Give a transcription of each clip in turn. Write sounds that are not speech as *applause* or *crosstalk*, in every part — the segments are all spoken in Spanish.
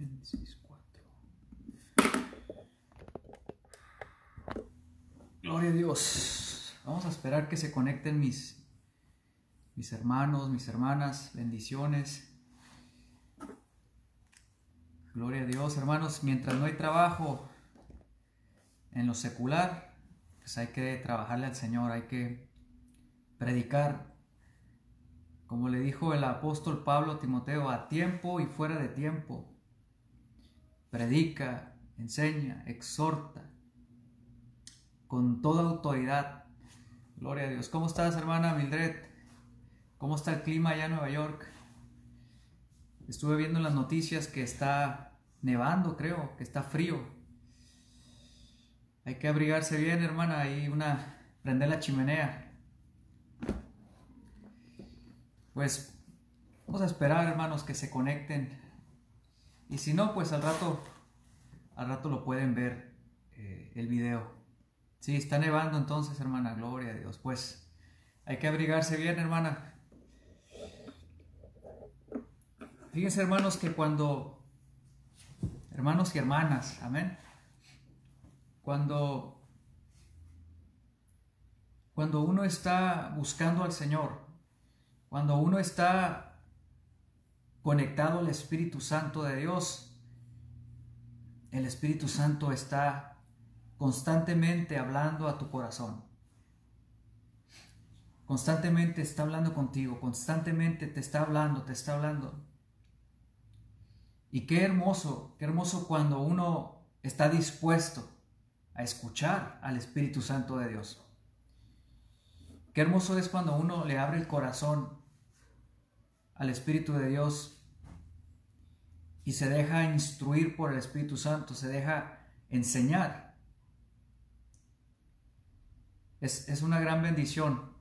Génesis 4. Gloria a Dios. Vamos a esperar que se conecten mis, mis hermanos, mis hermanas. Bendiciones. Gloria a Dios, hermanos. Mientras no hay trabajo en lo secular, pues hay que trabajarle al Señor, hay que predicar como le dijo el apóstol Pablo a Timoteo, a tiempo y fuera de tiempo. Predica, enseña, exhorta, con toda autoridad. Gloria a Dios. ¿Cómo estás, hermana Mildred? ¿Cómo está el clima allá en Nueva York? Estuve viendo en las noticias que está nevando, creo, que está frío. Hay que abrigarse bien, hermana, Hay una prender la chimenea. Pues vamos a esperar, hermanos, que se conecten. Y si no, pues al rato, al rato lo pueden ver eh, el video. Sí, está nevando entonces, hermana, gloria a Dios. Pues hay que abrigarse bien, hermana. Fíjense, hermanos, que cuando, hermanos y hermanas, amén, cuando, cuando uno está buscando al Señor, cuando uno está conectado al Espíritu Santo de Dios, el Espíritu Santo está constantemente hablando a tu corazón. Constantemente está hablando contigo, constantemente te está hablando, te está hablando. Y qué hermoso, qué hermoso cuando uno está dispuesto a escuchar al Espíritu Santo de Dios. Qué hermoso es cuando uno le abre el corazón al Espíritu de Dios y se deja instruir por el Espíritu Santo, se deja enseñar. Es, una gran bendición.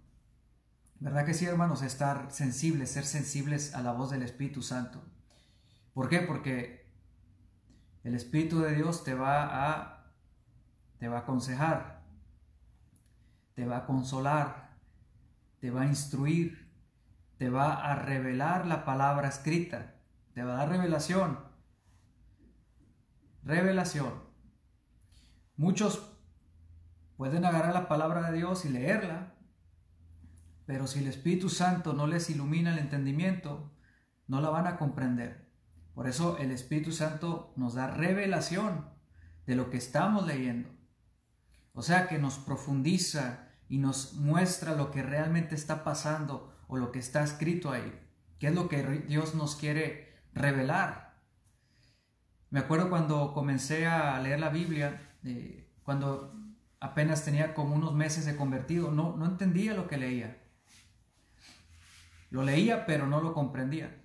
¿Verdad que sí, hermanos? Estar sensibles, ser sensibles a la voz del Espíritu Santo. ¿Por qué? Porque el Espíritu de Dios te va a, te va a aconsejar, te va a consolar, te va a instruir, te va a revelar la palabra escrita, te va a dar revelación. Revelación. Muchos pueden agarrar la palabra de Dios y leerla, pero si el Espíritu Santo no les ilumina el entendimiento, no la van a comprender. Por eso el Espíritu Santo nos da revelación de lo que estamos leyendo. O sea que nos profundiza y nos muestra lo que realmente está pasando o lo que está escrito ahí. ¿Qué es lo que Dios nos quiere revelar? Me acuerdo cuando comencé a leer la Biblia, eh, cuando apenas tenía como unos meses de convertido, no, no entendía lo que leía. Lo leía, pero no lo comprendía.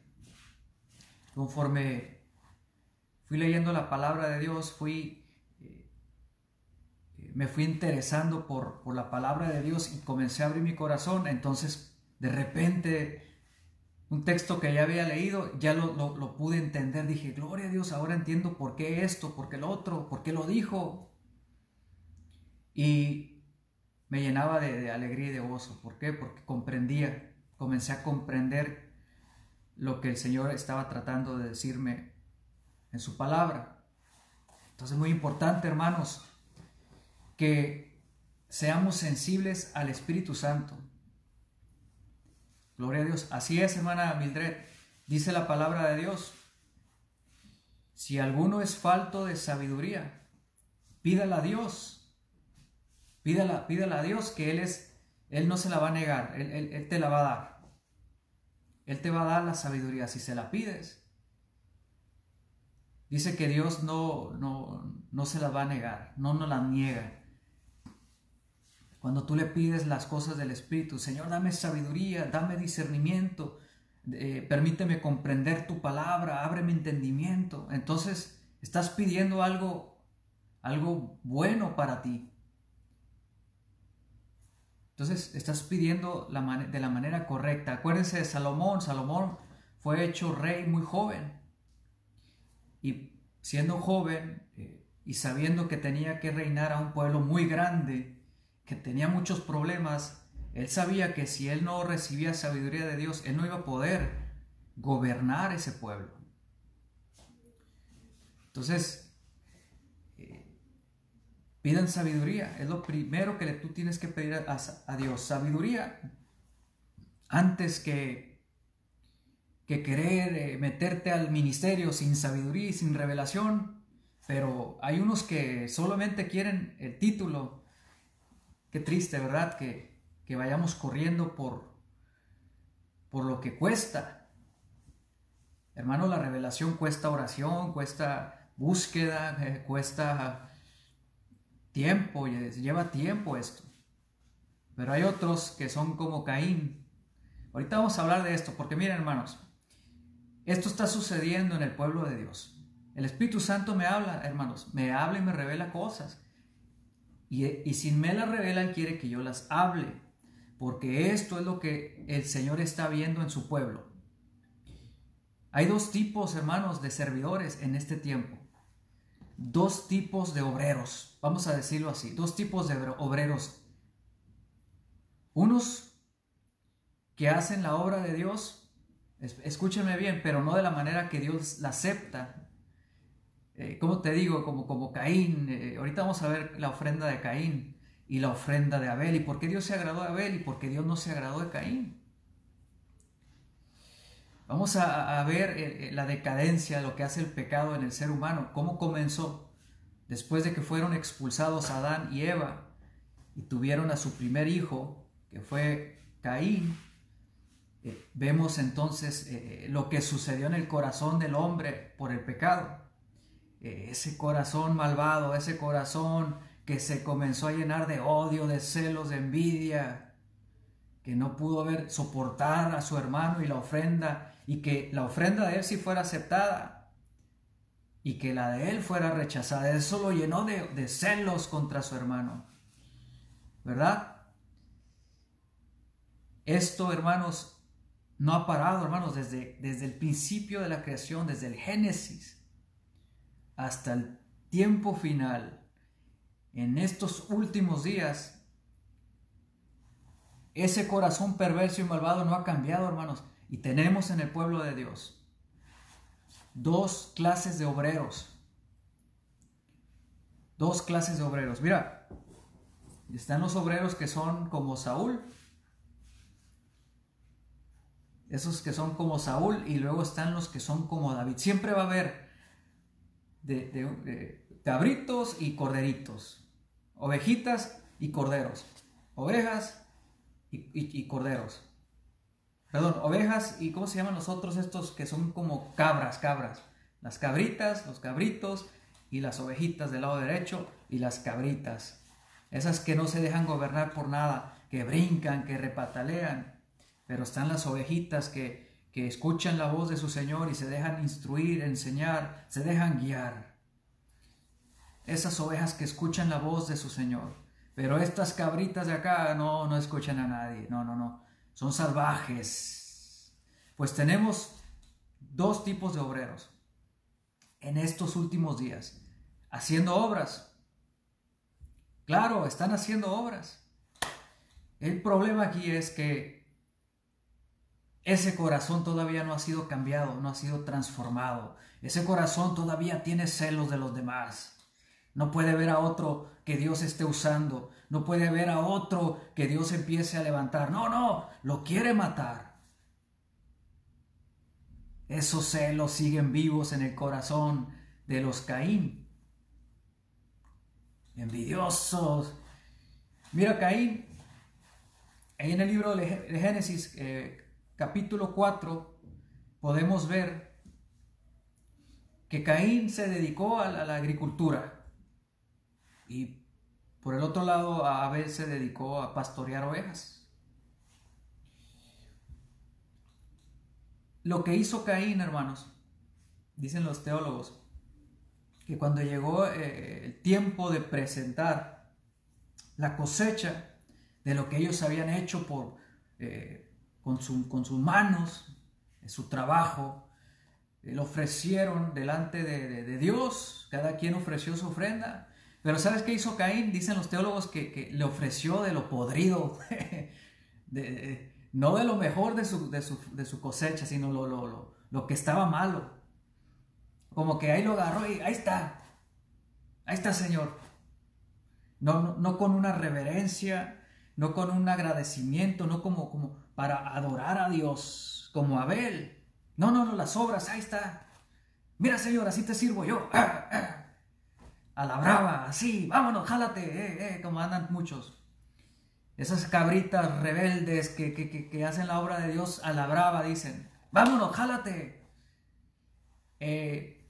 Conforme fui leyendo la palabra de Dios, fui, eh, me fui interesando por, por la palabra de Dios y comencé a abrir mi corazón. Entonces de repente, un texto que ya había leído, ya lo, pude entender. Dije, gloria a Dios, ahora entiendo por qué esto, por qué lo otro, por qué lo dijo. Y me llenaba de, alegría y de gozo. ¿Por qué? Porque comprendía, comencé a comprender lo que el Señor estaba tratando de decirme en su palabra. Entonces, muy importante, hermanos, que seamos sensibles al Espíritu Santo. Gloria a Dios. Así es, hermana Mildred. Dice la palabra de Dios. Si alguno es falto de sabiduría, pídala a Dios. Pídala, pídala a Dios que Él es, Él no se la va a negar, él, te la va a dar. Él te va a dar la sabiduría si se la pides. Dice que Dios no, no, no se la va a negar, no nos la niega. Cuando tú le pides las cosas del Espíritu, Señor, dame sabiduría, dame discernimiento, eh, permíteme comprender tu palabra, abre mi entendimiento. Entonces, estás pidiendo algo, algo bueno para ti. Entonces, estás pidiendo de la manera correcta. Acuérdense de Salomón. Salomón fue hecho rey muy joven. Y siendo joven eh, y sabiendo que tenía que reinar a un pueblo muy grande, que tenía muchos problemas, él sabía que si él no recibía sabiduría de Dios, él no iba a poder gobernar ese pueblo. Entonces, eh, pidan sabiduría. Es lo primero que tú tienes que pedir a, Dios. Sabiduría. Antes que, que querer eh, meterte al ministerio sin sabiduría y sin revelación. Pero hay unos que solamente quieren el título. Qué triste, ¿verdad? Que, que vayamos corriendo por, por lo que cuesta. Hermano, la revelación cuesta oración, cuesta búsqueda, eh, cuesta tiempo, lleva tiempo esto. Pero hay otros que son como Caín. Ahorita vamos a hablar de esto, porque miren hermanos, esto está sucediendo en el pueblo de Dios. El Espíritu Santo me habla, hermanos, me habla y me revela cosas. Y, y si me las revela, Él quiere que yo las hable, porque esto es lo que el Señor está viendo en su pueblo. Hay dos tipos, hermanos, de servidores en este tiempo dos tipos de obreros, vamos a decirlo así, dos tipos de obreros. Unos que hacen la obra de Dios, escúcheme bien, pero no de la manera que Dios la acepta. Eh, como te digo, como, como Caín, eh, ahorita vamos a ver la ofrenda de Caín y la ofrenda de Abel, y por qué Dios se agradó de Abel y por qué Dios no se agradó de Caín. Vamos a, ver eh, eh, la decadencia, lo que hace el pecado en el ser humano, cómo comenzó después de que fueron expulsados Adán y Eva y tuvieron a su primer hijo, que fue Caín. Vemos entonces lo que sucedió en el corazón del hombre por el pecado. Ese corazón malvado, ese corazón que se comenzó a llenar de odio, de celos, de envidia, que no pudo soportar a su hermano y la ofrenda y que la ofrenda de él sí fuera aceptada y que la de él fuera rechazada. Eso lo llenó de, celos contra su hermano. ¿Verdad? Esto, hermanos, no ha parado, hermanos, desde, desde el principio de la creación, desde el Génesis hasta el tiempo final. En estos últimos días, ese corazón perverso y malvado no ha cambiado, hermanos. Y tenemos en el pueblo de Dios dos clases de obreros. Dos clases de obreros. Mira, están los obreros que son como Saúl. Esos que son como Saúl y luego están los que son como David. Siempre va a haber de, cabritos y corderitos. Ovejitas y corderos. Ovejas y corderos perdón, ovejas y ¿cómo se llaman los otros estos que son como cabras, cabras? Las cabritas, los cabritos y las ovejitas del lado derecho y las cabritas. Esas que no se dejan gobernar por nada, que brincan, que repatalean. Pero están las ovejitas que, que escuchan la voz de su Señor y se dejan instruir, enseñar, se dejan guiar. Esas ovejas que escuchan la voz de su Señor. Pero estas cabritas de acá no, no escuchan a nadie. No, no, no son salvajes. Pues tenemos dos tipos de obreros en estos últimos días, haciendo obras. Claro, están haciendo obras. El problema aquí es que ese corazón todavía no ha sido cambiado, no ha sido transformado. Ese corazón todavía tiene celos de los demás. No puede ver a otro que Dios esté usando. No puede ver a otro que Dios empiece a levantar. No, no, lo quiere matar. Esos celos siguen vivos en el corazón de los Caín. Envidiosos. Mira, Caín, ahí en el libro de Génesis, eh, capítulo 4, podemos ver que Caín se dedicó a la agricultura. Y por el otro lado, Abel se dedicó a pastorear ovejas. Lo que hizo Caín, hermanos, dicen los teólogos, que cuando llegó eh, el tiempo de presentar la cosecha de lo que ellos habían hecho por, eh, con, con, sus manos, su trabajo, lo ofrecieron delante de Dios, cada quien ofreció su ofrenda, pero ¿sabes qué hizo Caín? Dicen los teólogos que, le ofreció de lo podrido, *laughs* no de lo mejor de su, de su, cosecha, sino lo, lo, lo, que estaba malo. como que ahí lo agarró y ahí está, ahí está Señor. No, no, con una reverencia, no con un agradecimiento, no como, como para adorar a Dios, como Abel. No, no, no, las obras, ahí está. Mira Señor, así te sirvo yo. A la brava, así, vámonos, jálate, eh, eh, como andan muchos. Esas cabritas rebeldes que, que, hacen la obra de Dios a la brava dicen, vámonos, jálate. Eh,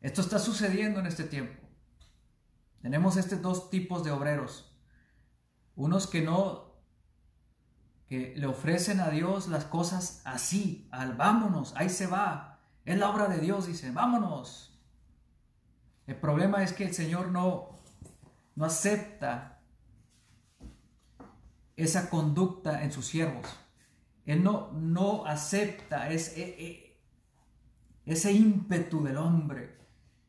esto está sucediendo en este tiempo. Tenemos estos dos tipos de obreros. Unos que no, que le ofrecen a Dios las cosas así, al vámonos, ahí se va. Es la obra de Dios, dice, vámonos. El problema es que el Señor no, no acepta esa conducta en sus siervos. Él no, no acepta ese, e, ese ímpetu del hombre.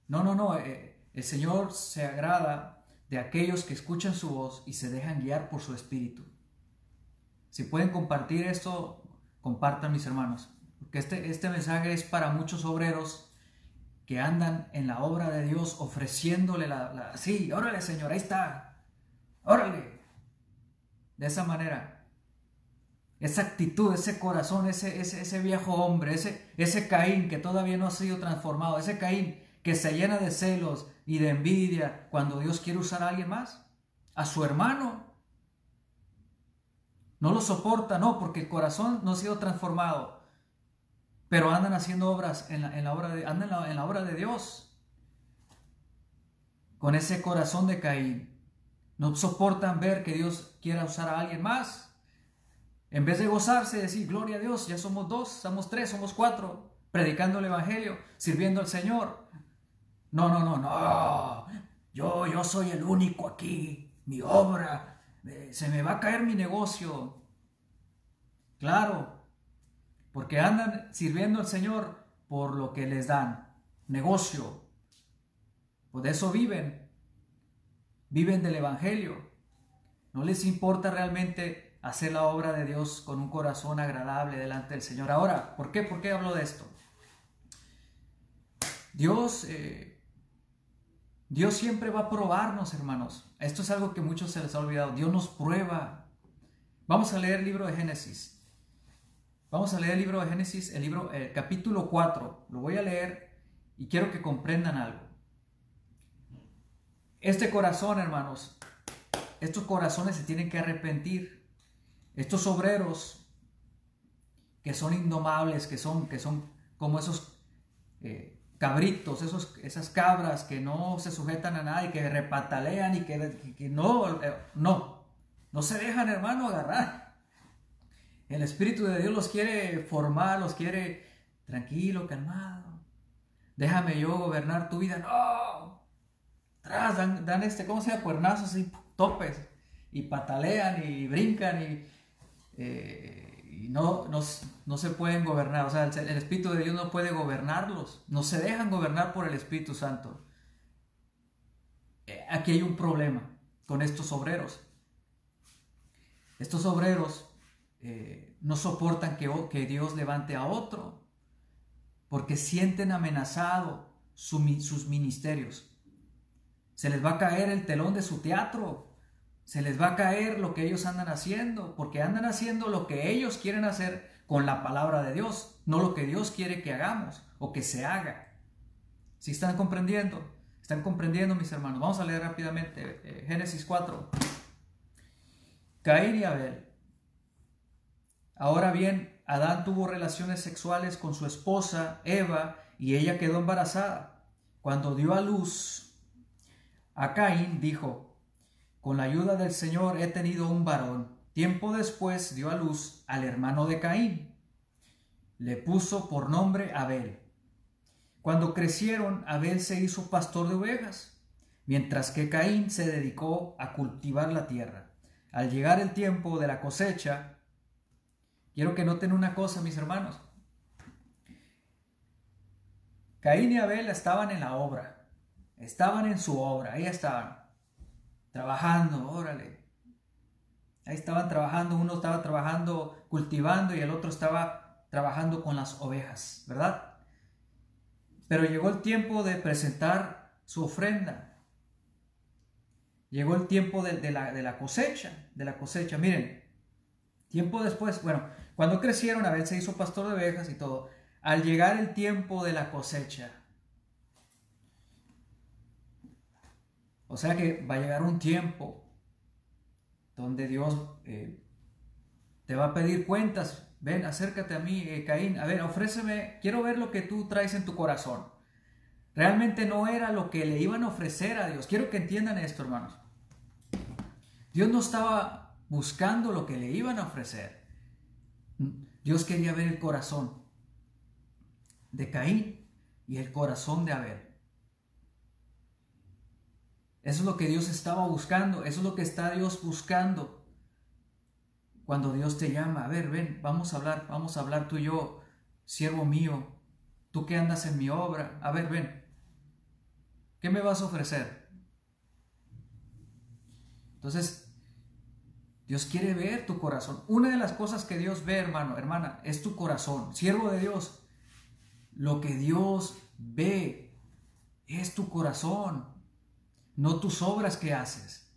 No, no, no. Eh, el Señor se agrada de aquellos que escuchan su voz y se dejan guiar por su espíritu. Si pueden compartir esto, compartan mis hermanos. Porque este, este mensaje es para muchos obreros que andan en la obra de Dios ofreciéndole la... sí, órale Señor, ahí está. Órale, de esa manera. Esa actitud, ese corazón, ese, ese, viejo hombre, ese, ese Caín que todavía no ha sido transformado, ese Caín que se llena de celos y de envidia cuando Dios quiere usar a alguien más, a su hermano. No lo soporta, no, porque el corazón no ha sido transformado. Pero andan haciendo obras en la, obra de, andan en la obra de Dios. Con ese corazón de Caín. No soportan ver que Dios quiera usar a alguien más. En vez de gozarse, decir, gloria a Dios, ya somos dos, somos tres, somos cuatro, predicando el Evangelio, sirviendo al Señor. No, no, no, no. Yo, yo soy el único aquí. Mi obra. Eh, se me va a caer mi negocio. Claro. Porque andan sirviendo al Señor por lo que les dan. Negocio. Por eso viven viven del Evangelio. No les importa realmente hacer la obra de Dios con un corazón agradable delante del Señor. Ahora, ¿por qué? ¿Por qué hablo de esto? Dios, eh, Dios siempre va a probarnos, hermanos. Esto es algo que muchos se les ha olvidado. Dios nos prueba. Vamos a leer el libro de Génesis. Vamos a leer el libro de Génesis, el libro, el capítulo 4. Lo voy a leer y quiero que comprendan algo. Este corazón, hermanos, estos corazones se tienen que arrepentir. Estos obreros que son indomables, que son, que son como esos eh, cabritos, esos, esas cabras que no se sujetan a nada y que repatalean y que, no, eh, no, no se dejan, hermano, agarrar. El Espíritu de Dios los quiere formar, los quiere tranquilo, calmado. Déjame yo gobernar tu vida. No, dan, este, ¿cómo se llama? Cuernazos y topes, y patalean y brincan y, eh, no, no, se pueden gobernar. O sea, el, Espíritu de Dios no puede gobernarlos, no se dejan gobernar por el Espíritu Santo. Eh, aquí hay un problema con estos obreros. Estos obreros eh, no soportan que, que, Dios levante a otro porque sienten amenazado sus ministerios. Se les va a caer el telón de su teatro. Se les va a caer lo que ellos andan haciendo, porque andan haciendo lo que ellos quieren hacer con la palabra de Dios, no lo que Dios quiere que hagamos o que se haga. ¿Sí están comprendiendo? ¿Están comprendiendo, mis hermanos? Vamos a leer rápidamente eh, Génesis 4. Caín y Abel. Ahora bien, Adán tuvo relaciones sexuales con su esposa Eva y ella quedó embarazada. Cuando dio a luz, a Caín dijo, con la ayuda del Señor he tenido un varón. Tiempo después dio a luz al hermano de Caín. Le puso por nombre Abel. Cuando crecieron, Abel se hizo pastor de ovejas, mientras que Caín se dedicó a cultivar la tierra. Al llegar el tiempo de la cosecha, quiero que noten una cosa, mis hermanos. Caín y Abel estaban en la obra. Estaban en su obra, ahí estaban, trabajando, órale. Ahí estaban trabajando, uno estaba trabajando cultivando y el otro estaba trabajando con las ovejas, ¿verdad? pero llegó el tiempo de presentar su ofrenda. Llegó el tiempo de, la, cosecha, de la cosecha. Miren, tiempo después, bueno, cuando crecieron, Abel se hizo pastor de ovejas y todo. Al llegar el tiempo de la cosecha, o sea que va a llegar un tiempo donde Dios eh, te va a pedir cuentas. Ven, acércate a mí, eh, Caín. A ver, ofréceme, quiero ver lo que tú traes en tu corazón. Realmente no era lo que le iban a ofrecer a Dios. Quiero que entiendan esto, hermanos. Dios no estaba buscando lo que le iban a ofrecer. Dios quería ver el corazón de Caín y el corazón de Abel. Eso es lo que Dios estaba buscando, eso es lo que está Dios buscando. Cuando Dios te llama, a ver, ven, vamos a hablar, vamos a hablar tú y yo, siervo mío, tú que andas en mi obra, a ver, ven, ¿qué me vas a ofrecer? Entonces, Dios quiere ver tu corazón. Una de las cosas que Dios ve, hermano, hermana, es tu corazón. Siervo de Dios, lo que Dios ve es tu corazón, no tus obras que haces.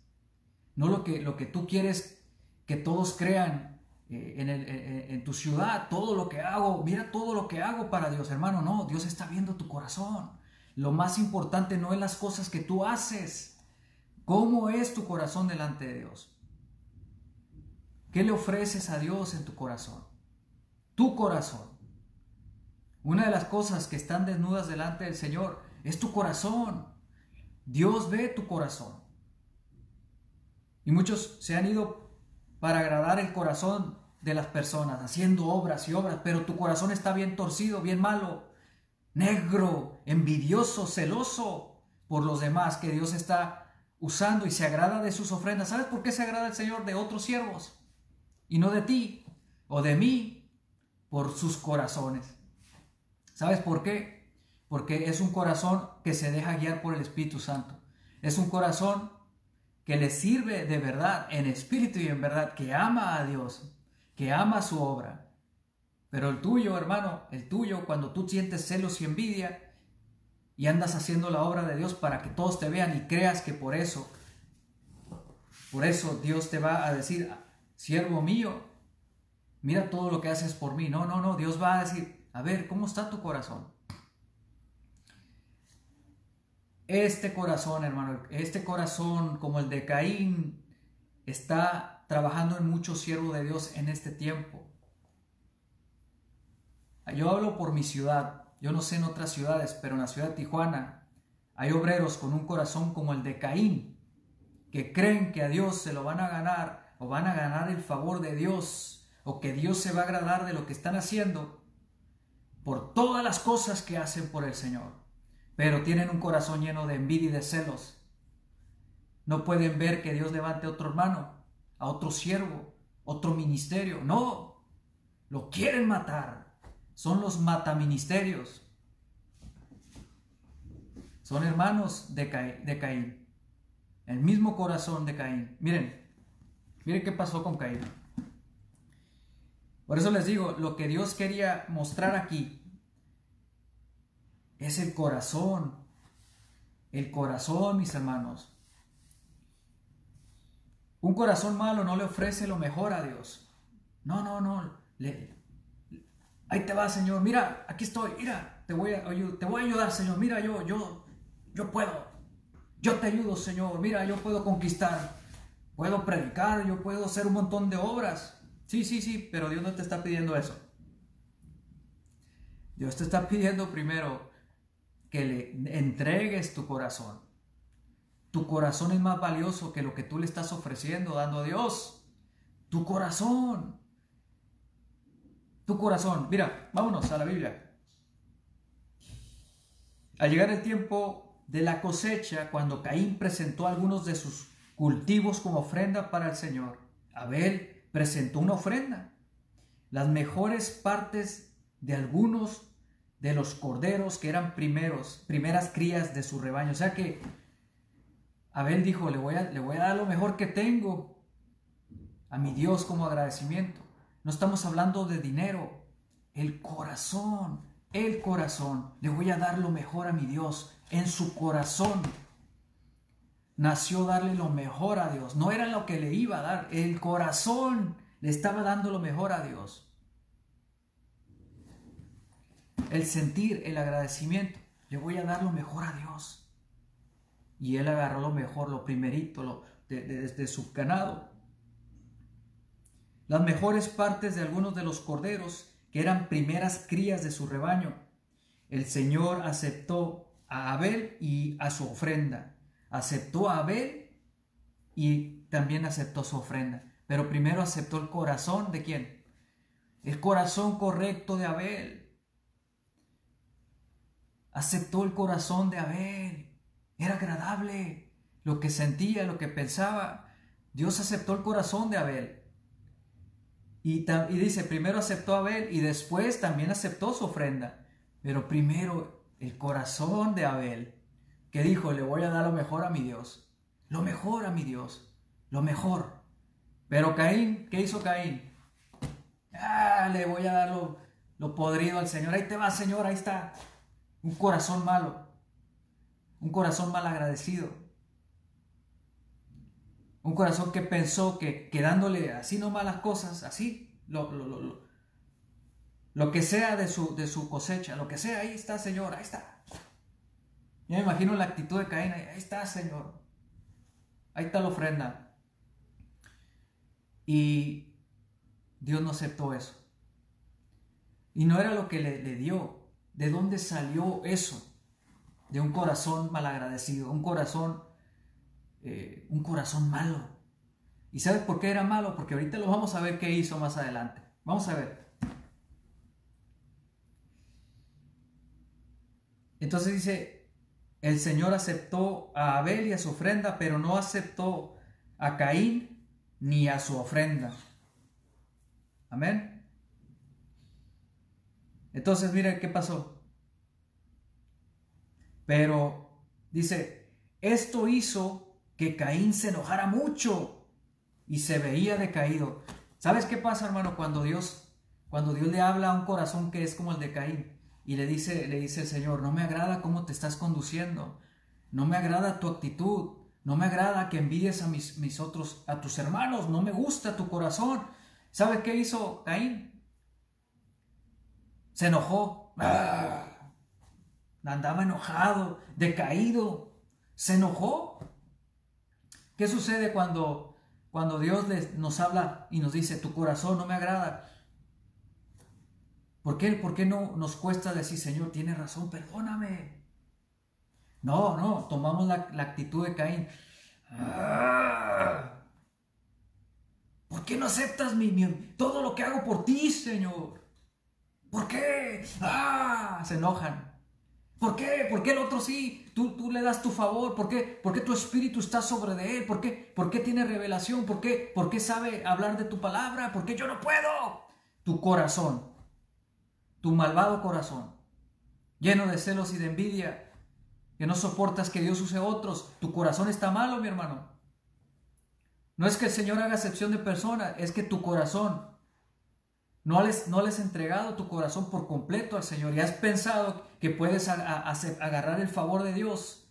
No lo que, lo que tú quieres que todos crean eh, en, en tu ciudad, todo lo que hago, mira todo lo que hago para Dios, hermano. No, Dios está viendo tu corazón. Lo más importante no es las cosas que tú haces. ¿Cómo es tu corazón delante de Dios? ¿Qué le ofreces a Dios en tu corazón? Tu corazón. Una de las cosas que están desnudas delante del Señor es tu corazón. Dios ve tu corazón. Y muchos se han ido para agradar el corazón de las personas, haciendo obras y obras, pero tu corazón está bien torcido, bien malo, negro, envidioso, celoso por los demás que Dios está usando y se agrada de sus ofrendas. ¿Sabes por qué se agrada el Señor de otros siervos? y no de ti o de mí por sus corazones. ¿Sabes por qué? Porque es un corazón que se deja guiar por el Espíritu Santo. Es un corazón que le sirve de verdad, en espíritu y en verdad, que ama a Dios, que ama su obra. Pero el tuyo, hermano, el tuyo, cuando tú sientes celos y envidia y andas haciendo la obra de Dios para que todos te vean y creas que por eso, por eso Dios te va a decir, siervo mío, mira todo lo que haces por mí. No, no, no, Dios va a decir, a ver, ¿cómo está tu corazón? Este corazón, hermano, este corazón como el de Caín, está trabajando en muchos siervos de Dios en este tiempo. Yo hablo por mi ciudad, yo no sé en otras ciudades, pero en la ciudad de Tijuana hay obreros con un corazón como el de Caín, que creen que a Dios se lo van a ganar o van a ganar el favor de Dios o que Dios se va a agradar de lo que están haciendo por todas las cosas que hacen por el Señor, pero tienen un corazón lleno de envidia y de celos. No pueden ver que Dios levante a otro hermano, a otro siervo, otro ministerio. No, lo quieren matar. Son los mataministerios. Son hermanos de, de Caín. El mismo corazón de Caín. Miren, Miren qué pasó con Caín. Por eso les digo, lo que Dios quería mostrar aquí es el corazón. El corazón, mis hermanos. Un corazón malo no le ofrece lo mejor a Dios. No, no, no. ahí te va, Señor. Mira, aquí estoy. Mira, te voy a, te voy a ayudar, Señor. Mira, yo, yo, yo puedo. Yo te ayudo, Señor. Mira, yo puedo conquistar puedo predicar, yo puedo hacer un montón de obras. Sí, sí, sí, pero Dios no te está pidiendo eso. Dios te está pidiendo primero que le entregues tu corazón. Tu corazón es más valioso que lo que tú le estás ofreciendo, dando a Dios. Tu corazón. Tu corazón. Mira, vámonos a la Biblia. Al llegar el tiempo de la cosecha, cuando Caín presentó algunos de sus cultivos como ofrenda para el Señor. Abel presentó una ofrenda, las mejores partes de algunos de los corderos que eran primeros, primeras crías de su rebaño. O sea que Abel dijo, le voy a, le voy a dar lo mejor que tengo a mi Dios como agradecimiento. No estamos hablando de dinero, el corazón el corazón. Le voy a dar lo mejor a mi Dios. En su corazón nació darle lo mejor a Dios. No era lo que le iba a dar. El corazón le estaba dando lo mejor a Dios. El sentir, el agradecimiento. Le voy a dar lo mejor a Dios. Y él agarró lo mejor, lo primerito, lo, de, su ganado. Las mejores partes de algunos de los corderos, que eran primeras crías de su rebaño. El Señor aceptó a Abel y a su ofrenda. Aceptó a Abel y también aceptó su ofrenda. Pero primero aceptó el corazón de quién? El corazón correcto de Abel. Aceptó el corazón de Abel. Era agradable lo que sentía, lo que pensaba. Dios aceptó el corazón de Abel. Y, dice, primero aceptó Abel y después también aceptó su ofrenda. Pero primero el corazón de Abel, que dijo, le voy a dar lo mejor a mi Dios. Lo mejor a mi Dios. Lo mejor. Pero Caín, ¿qué hizo Caín? Ah, le voy a dar lo, lo podrido al Señor. Ahí te va, Señor, ahí está. Un corazón malo. Un corazón mal agradecido. Un corazón que pensó que quedándole así nomás las cosas, así, lo, lo, lo, que sea de su, de su cosecha, lo que sea, ahí está, Señor, ahí está. Yo me imagino la actitud de Caín, ahí está, Señor. Ahí está la ofrenda. Y Dios no aceptó eso. Y no era lo que le dio. ¿De dónde salió eso? De un corazón malagradecido, un corazón eh, un corazón malo. ¿Y sabes por qué era malo? Porque ahorita lo vamos a ver qué hizo más adelante. Vamos a ver. Entonces dice, el Señor aceptó a Abel y a su ofrenda, pero no aceptó a Caín ni a su ofrenda. Amén. Entonces, miren qué pasó. Pero dice, esto hizo que Caín se enojara mucho y se veía decaído. ¿Sabes qué pasa, hermano, cuando Dios cuando Dios le habla a un corazón que es como el de Caín y le dice le dice el Señor, "No me agrada cómo te estás conduciendo. No me agrada tu actitud. No me agrada que envidies a mis, mis otros a tus hermanos, no me gusta tu corazón." ¿Sabe qué hizo Caín? Se enojó. Ah. Andaba enojado, decaído. Se enojó. ¿Qué sucede cuando, cuando Dios nos habla y nos dice, tu corazón no me agrada? ¿Por qué, ¿Por qué no nos cuesta decir, Señor, tiene razón, perdóname? No, no, tomamos la, actitud de Caín. Ah. ¿Por qué no aceptas mi, todo lo que hago por ti, Señor? ¿Por qué? ¡Ah! Se enojan. ¿Por qué? ¿Por qué el otro sí? Tú, tú le das tu favor. ¿Por qué? ¿Por qué tu espíritu está sobre de él? ¿Por qué? ¿Por qué tiene revelación? ¿Por qué? ¿Por qué sabe hablar de tu palabra? ¿Por qué yo no puedo? Tu corazón, tu malvado corazón, lleno de celos y de envidia, que no soportas que Dios use otros. Tu corazón está malo, mi hermano. No es que el Señor haga excepción de personas, es que tu corazón no les, no les has entregado tu corazón por completo al Señor y has pensado que puedes agarrar el favor de Dios,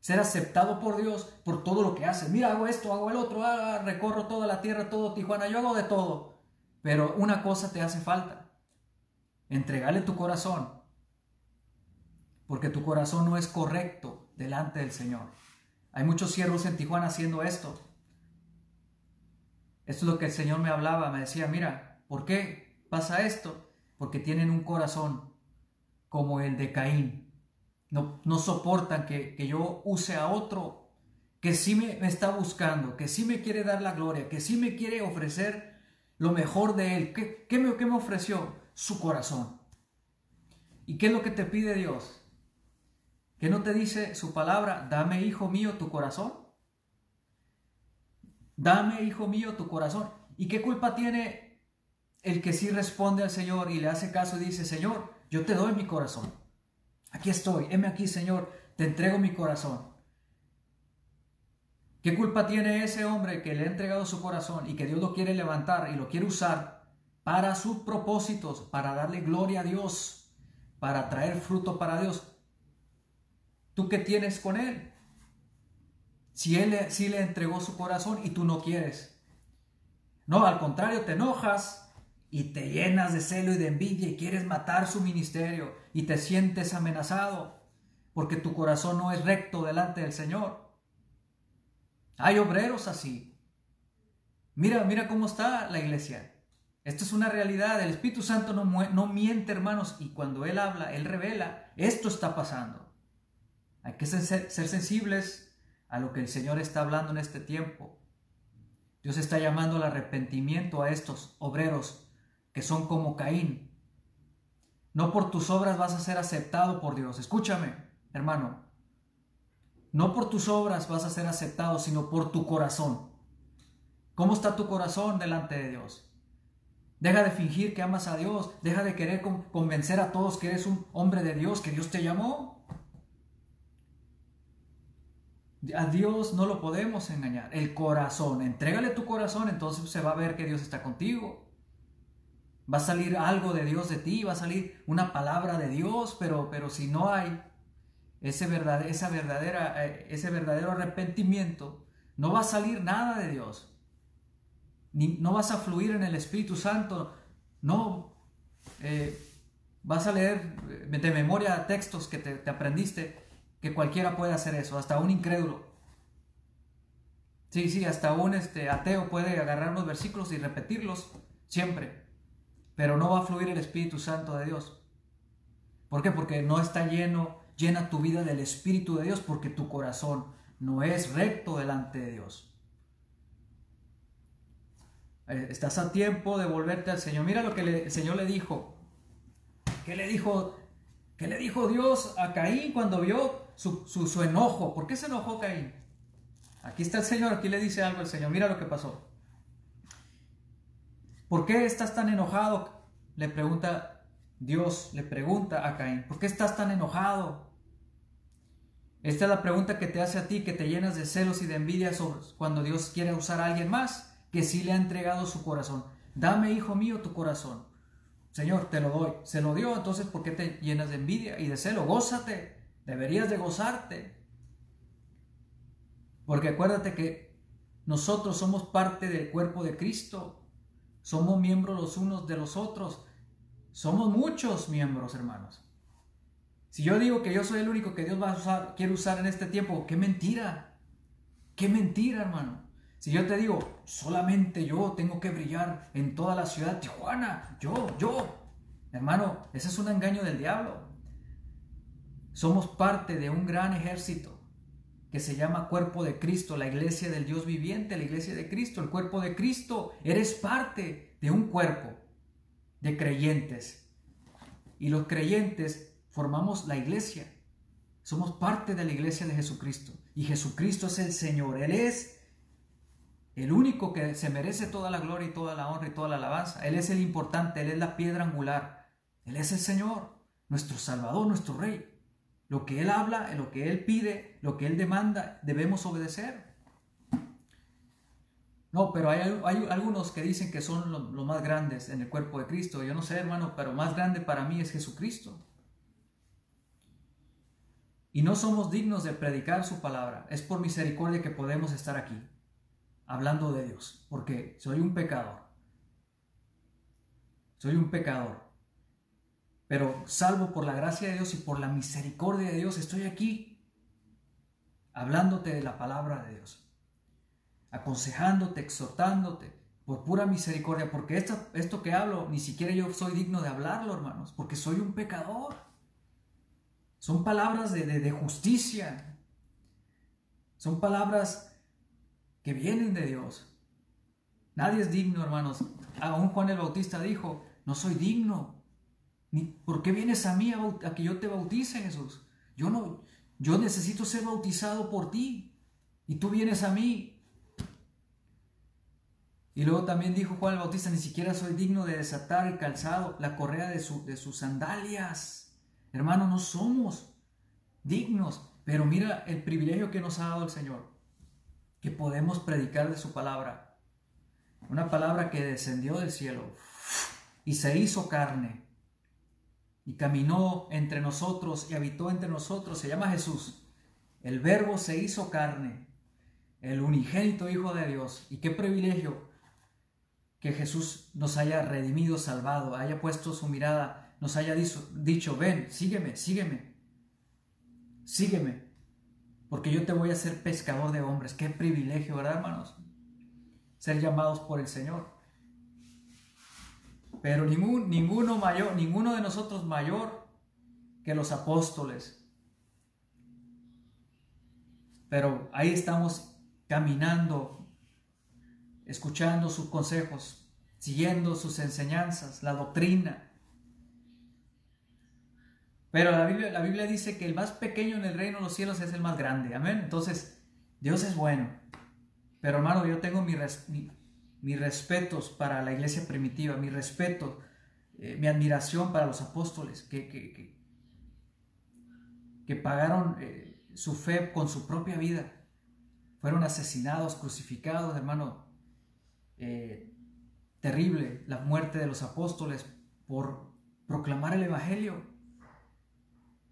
ser aceptado por Dios por todo lo que haces. Mira, hago esto, hago el otro, ah, recorro toda la tierra, todo Tijuana, yo hago de todo. Pero una cosa te hace falta, entregarle tu corazón, porque tu corazón no es correcto delante del Señor. Hay muchos siervos en Tijuana haciendo esto. Esto es lo que el Señor me hablaba, me decía, mira, ¿por qué pasa esto? Porque tienen un corazón como el de Caín. No, no soportan que, yo use a otro que sí me, está buscando, que sí me quiere dar la gloria, que sí me quiere ofrecer lo mejor de él. ¿Qué, qué, me, qué me ofreció? Su corazón. ¿Y qué es lo que te pide Dios? ¿Qué no te dice su palabra? Dame, hijo mío, tu corazón. Dame, hijo mío, tu corazón. ¿Y qué culpa tiene el que sí responde al Señor y le hace caso dice, Señor, yo te doy mi corazón. Aquí estoy, heme aquí, Señor, te entrego mi corazón. ¿Qué culpa tiene ese hombre que le ha entregado su corazón y que Dios lo quiere levantar y lo quiere usar para sus propósitos, para darle gloria a Dios, para traer fruto para Dios. ¿Tú qué tienes con Él? Si Él sí le entregó su corazón y tú no quieres. No, al contrario, te enojas y te llenas de celo y de envidia y quieres matar su ministerio y te sientes amenazado porque tu corazón no es recto delante del Señor. Hay obreros así. Mira, mira cómo está la iglesia. Esto es una realidad. El Espíritu Santo no, no miente, hermanos, y cuando Él habla, Él revela, esto está pasando. Hay que ser, ser sensibles a lo que el Señor está hablando en este tiempo. Dios está llamando al arrepentimiento a estos obreros que son como Caín. No por tus obras vas a ser aceptado por Dios. Escúchame, hermano. No por tus obras vas a ser aceptado, sino por tu corazón. ¿Cómo está tu corazón delante de Dios? Deja de fingir que amas a Dios. Deja de querer convencer a todos que eres un hombre de Dios, que Dios te llamó. A Dios no lo podemos engañar. El corazón, entrégale tu corazón, entonces se va a ver que Dios está contigo. Va a salir algo de Dios de ti, va a salir una palabra de Dios, pero, pero si no hay ese, verdad, esa verdadera, eh, ese verdadero arrepentimiento, no va a salir nada de Dios. Ni, no vas a fluir en el Espíritu Santo, no eh, vas a leer eh, de memoria textos que te aprendiste que cualquiera puede hacer eso, hasta un incrédulo. Sí, sí, hasta un este, ateo puede agarrar unos versículos y repetirlos siempre, pero no va a fluir el Espíritu Santo de Dios. ¿Por qué? Porque no está lleno, llena tu vida del Espíritu de Dios, porque tu corazón no es recto delante de Dios. Eh, estás a tiempo de volverte al Señor. Mira lo que el Señor le dijo. ¿Qué le dijo? ¿Qué le dijo Dios a Caín cuando vio su, enojo. ¿Por qué se enojó Caín? Aquí está el Señor, aquí le dice algo el Señor. Mira lo que pasó. ¿Por qué estás tan enojado? Le pregunta Dios, le pregunta a Caín. ¿Por qué estás tan enojado? Esta es la pregunta que te hace a ti, que te llenas de celos y de envidia cuando Dios quiere usar a alguien más que sí le ha entregado su corazón. Dame, hijo mío, tu corazón. Señor, te lo doy. Se lo dio, entonces ¿por qué te llenas de envidia y de celo? Gózate. Deberías de gozarte. Porque acuérdate que nosotros somos parte del cuerpo de Cristo. Somos miembros los unos de los otros. Somos muchos miembros, hermanos. Si yo digo que yo soy el único que Dios va a usar, quiere usar en este tiempo, qué mentira. Qué mentira, hermano. Si yo te digo, solamente yo tengo que brillar en toda la ciudad de Tijuana, yo, yo, hermano, ese es un engaño del diablo. Somos parte de un gran ejército que se llama cuerpo de Cristo, la iglesia del Dios viviente, la iglesia de Cristo, el cuerpo de Cristo. Eres parte de un cuerpo de creyentes. Y los creyentes formamos la iglesia. Somos parte de la iglesia de Jesucristo. Y Jesucristo es el Señor. Él es el único que se merece toda la gloria y toda la honra y toda la alabanza. Él es el importante, Él es la piedra angular. Él es el Señor, nuestro Salvador, nuestro Rey. Lo que Él habla, lo que Él pide, lo que Él demanda, debemos obedecer. No, pero hay, algunos que dicen que son los, más grandes en el cuerpo de Cristo. Yo no sé, hermano, pero más grande para mí es Jesucristo. Y no somos dignos de predicar su palabra. Es por misericordia que podemos estar aquí, hablando de Dios, porque soy un pecador. Soy un pecador. Pero salvo por la gracia de Dios y por la misericordia de Dios, estoy aquí hablándote de la palabra de Dios, aconsejándote, exhortándote por pura misericordia, porque esto, esto que hablo, ni siquiera yo soy digno de hablarlo, hermanos, porque soy un pecador. Son palabras de, de justicia, son palabras que vienen de Dios. Nadie es digno, hermanos. Aún Juan el Bautista dijo, no soy digno ¿Por qué vienes a mí a, que yo te bautice, Jesús? Yo no, yo necesito ser bautizado por ti. Y tú vienes a mí. Y luego también dijo Juan el Bautista, ni siquiera soy digno de desatar el calzado, la correa de, de sus sandalias. Hermano, no somos dignos. Pero mira el privilegio que nos ha dado el Señor, que podemos predicar de su palabra. Una palabra que descendió del cielo y se hizo carne y caminó entre nosotros y habitó entre nosotros, se llama Jesús. El verbo se hizo carne, el unigénito Hijo de Dios. Y qué privilegio que Jesús nos haya redimido, salvado, haya puesto su mirada, nos haya dicho, ven, sígueme, sígueme, sígueme, porque yo te voy a hacer pescador de hombres. Qué privilegio, ¿verdad, hermanos? Ser llamados por el Señor. Pero ningún, ninguno mayor, ninguno de nosotros mayor que los apóstoles. Pero ahí estamos caminando, escuchando sus consejos, siguiendo sus enseñanzas, la doctrina. Pero la Biblia, la Biblia dice que el más pequeño en el reino de los cielos es el más grande. Amén. Entonces, Dios es bueno. Pero hermano, yo tengo mi, mis respetos para la iglesia primitiva, mi respeto, eh, mi admiración para los apóstoles que, que, que, pagaron eh, su fe con su propia vida. Fueron asesinados, crucificados, hermano. Eh, terrible la muerte de los apóstoles por proclamar el Evangelio.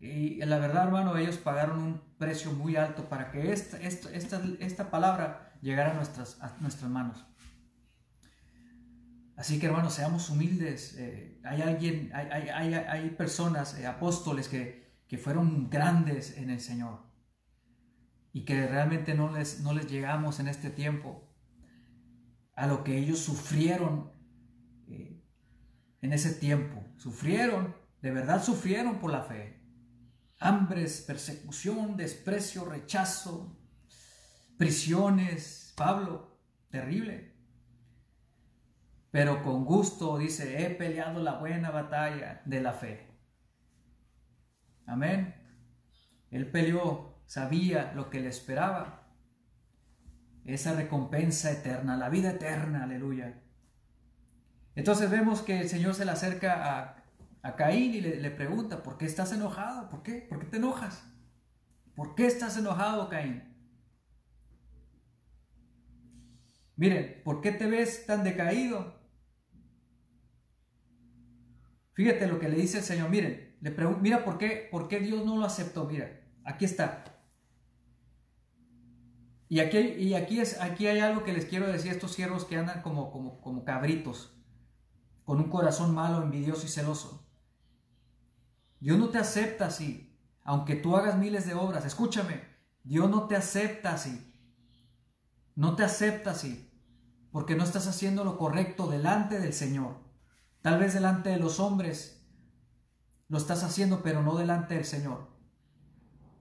Y la verdad, hermano, ellos pagaron un precio muy alto para que esta, esta, esta, esta palabra llegara a nuestras, a nuestras manos. Así que hermanos, seamos humildes. Eh, hay alguien, hay, hay, hay personas, eh, apóstoles que, que, fueron grandes en el Señor y que realmente no les, no les llegamos en este tiempo a lo que ellos sufrieron eh, en ese tiempo. Sufrieron, de verdad sufrieron por la fe. Hambres, persecución, desprecio, rechazo, prisiones. Pablo, terrible pero con gusto dice, he peleado la buena batalla de la fe. Amén. Él peleó, sabía lo que le esperaba. Esa recompensa eterna, la vida eterna, aleluya. Entonces vemos que el Señor se le acerca a, a Caín y le, pregunta, ¿por qué estás enojado? ¿Por qué? ¿Por qué te enojas? ¿Por qué estás enojado, Caín? Miren, ¿por qué te ves tan decaído? Fíjate lo que le dice el Señor. Miren, le mira por qué, por qué Dios no lo aceptó. Mira, aquí está. Y aquí, y aquí, es, aquí hay algo que les quiero decir a estos siervos que andan como, como, como cabritos, con un corazón malo, envidioso y celoso. Dios no te acepta así, aunque tú hagas miles de obras. Escúchame, Dios no te acepta así. No te acepta así, porque no estás haciendo lo correcto delante del Señor. Tal vez delante de los hombres lo estás haciendo, pero no delante del Señor.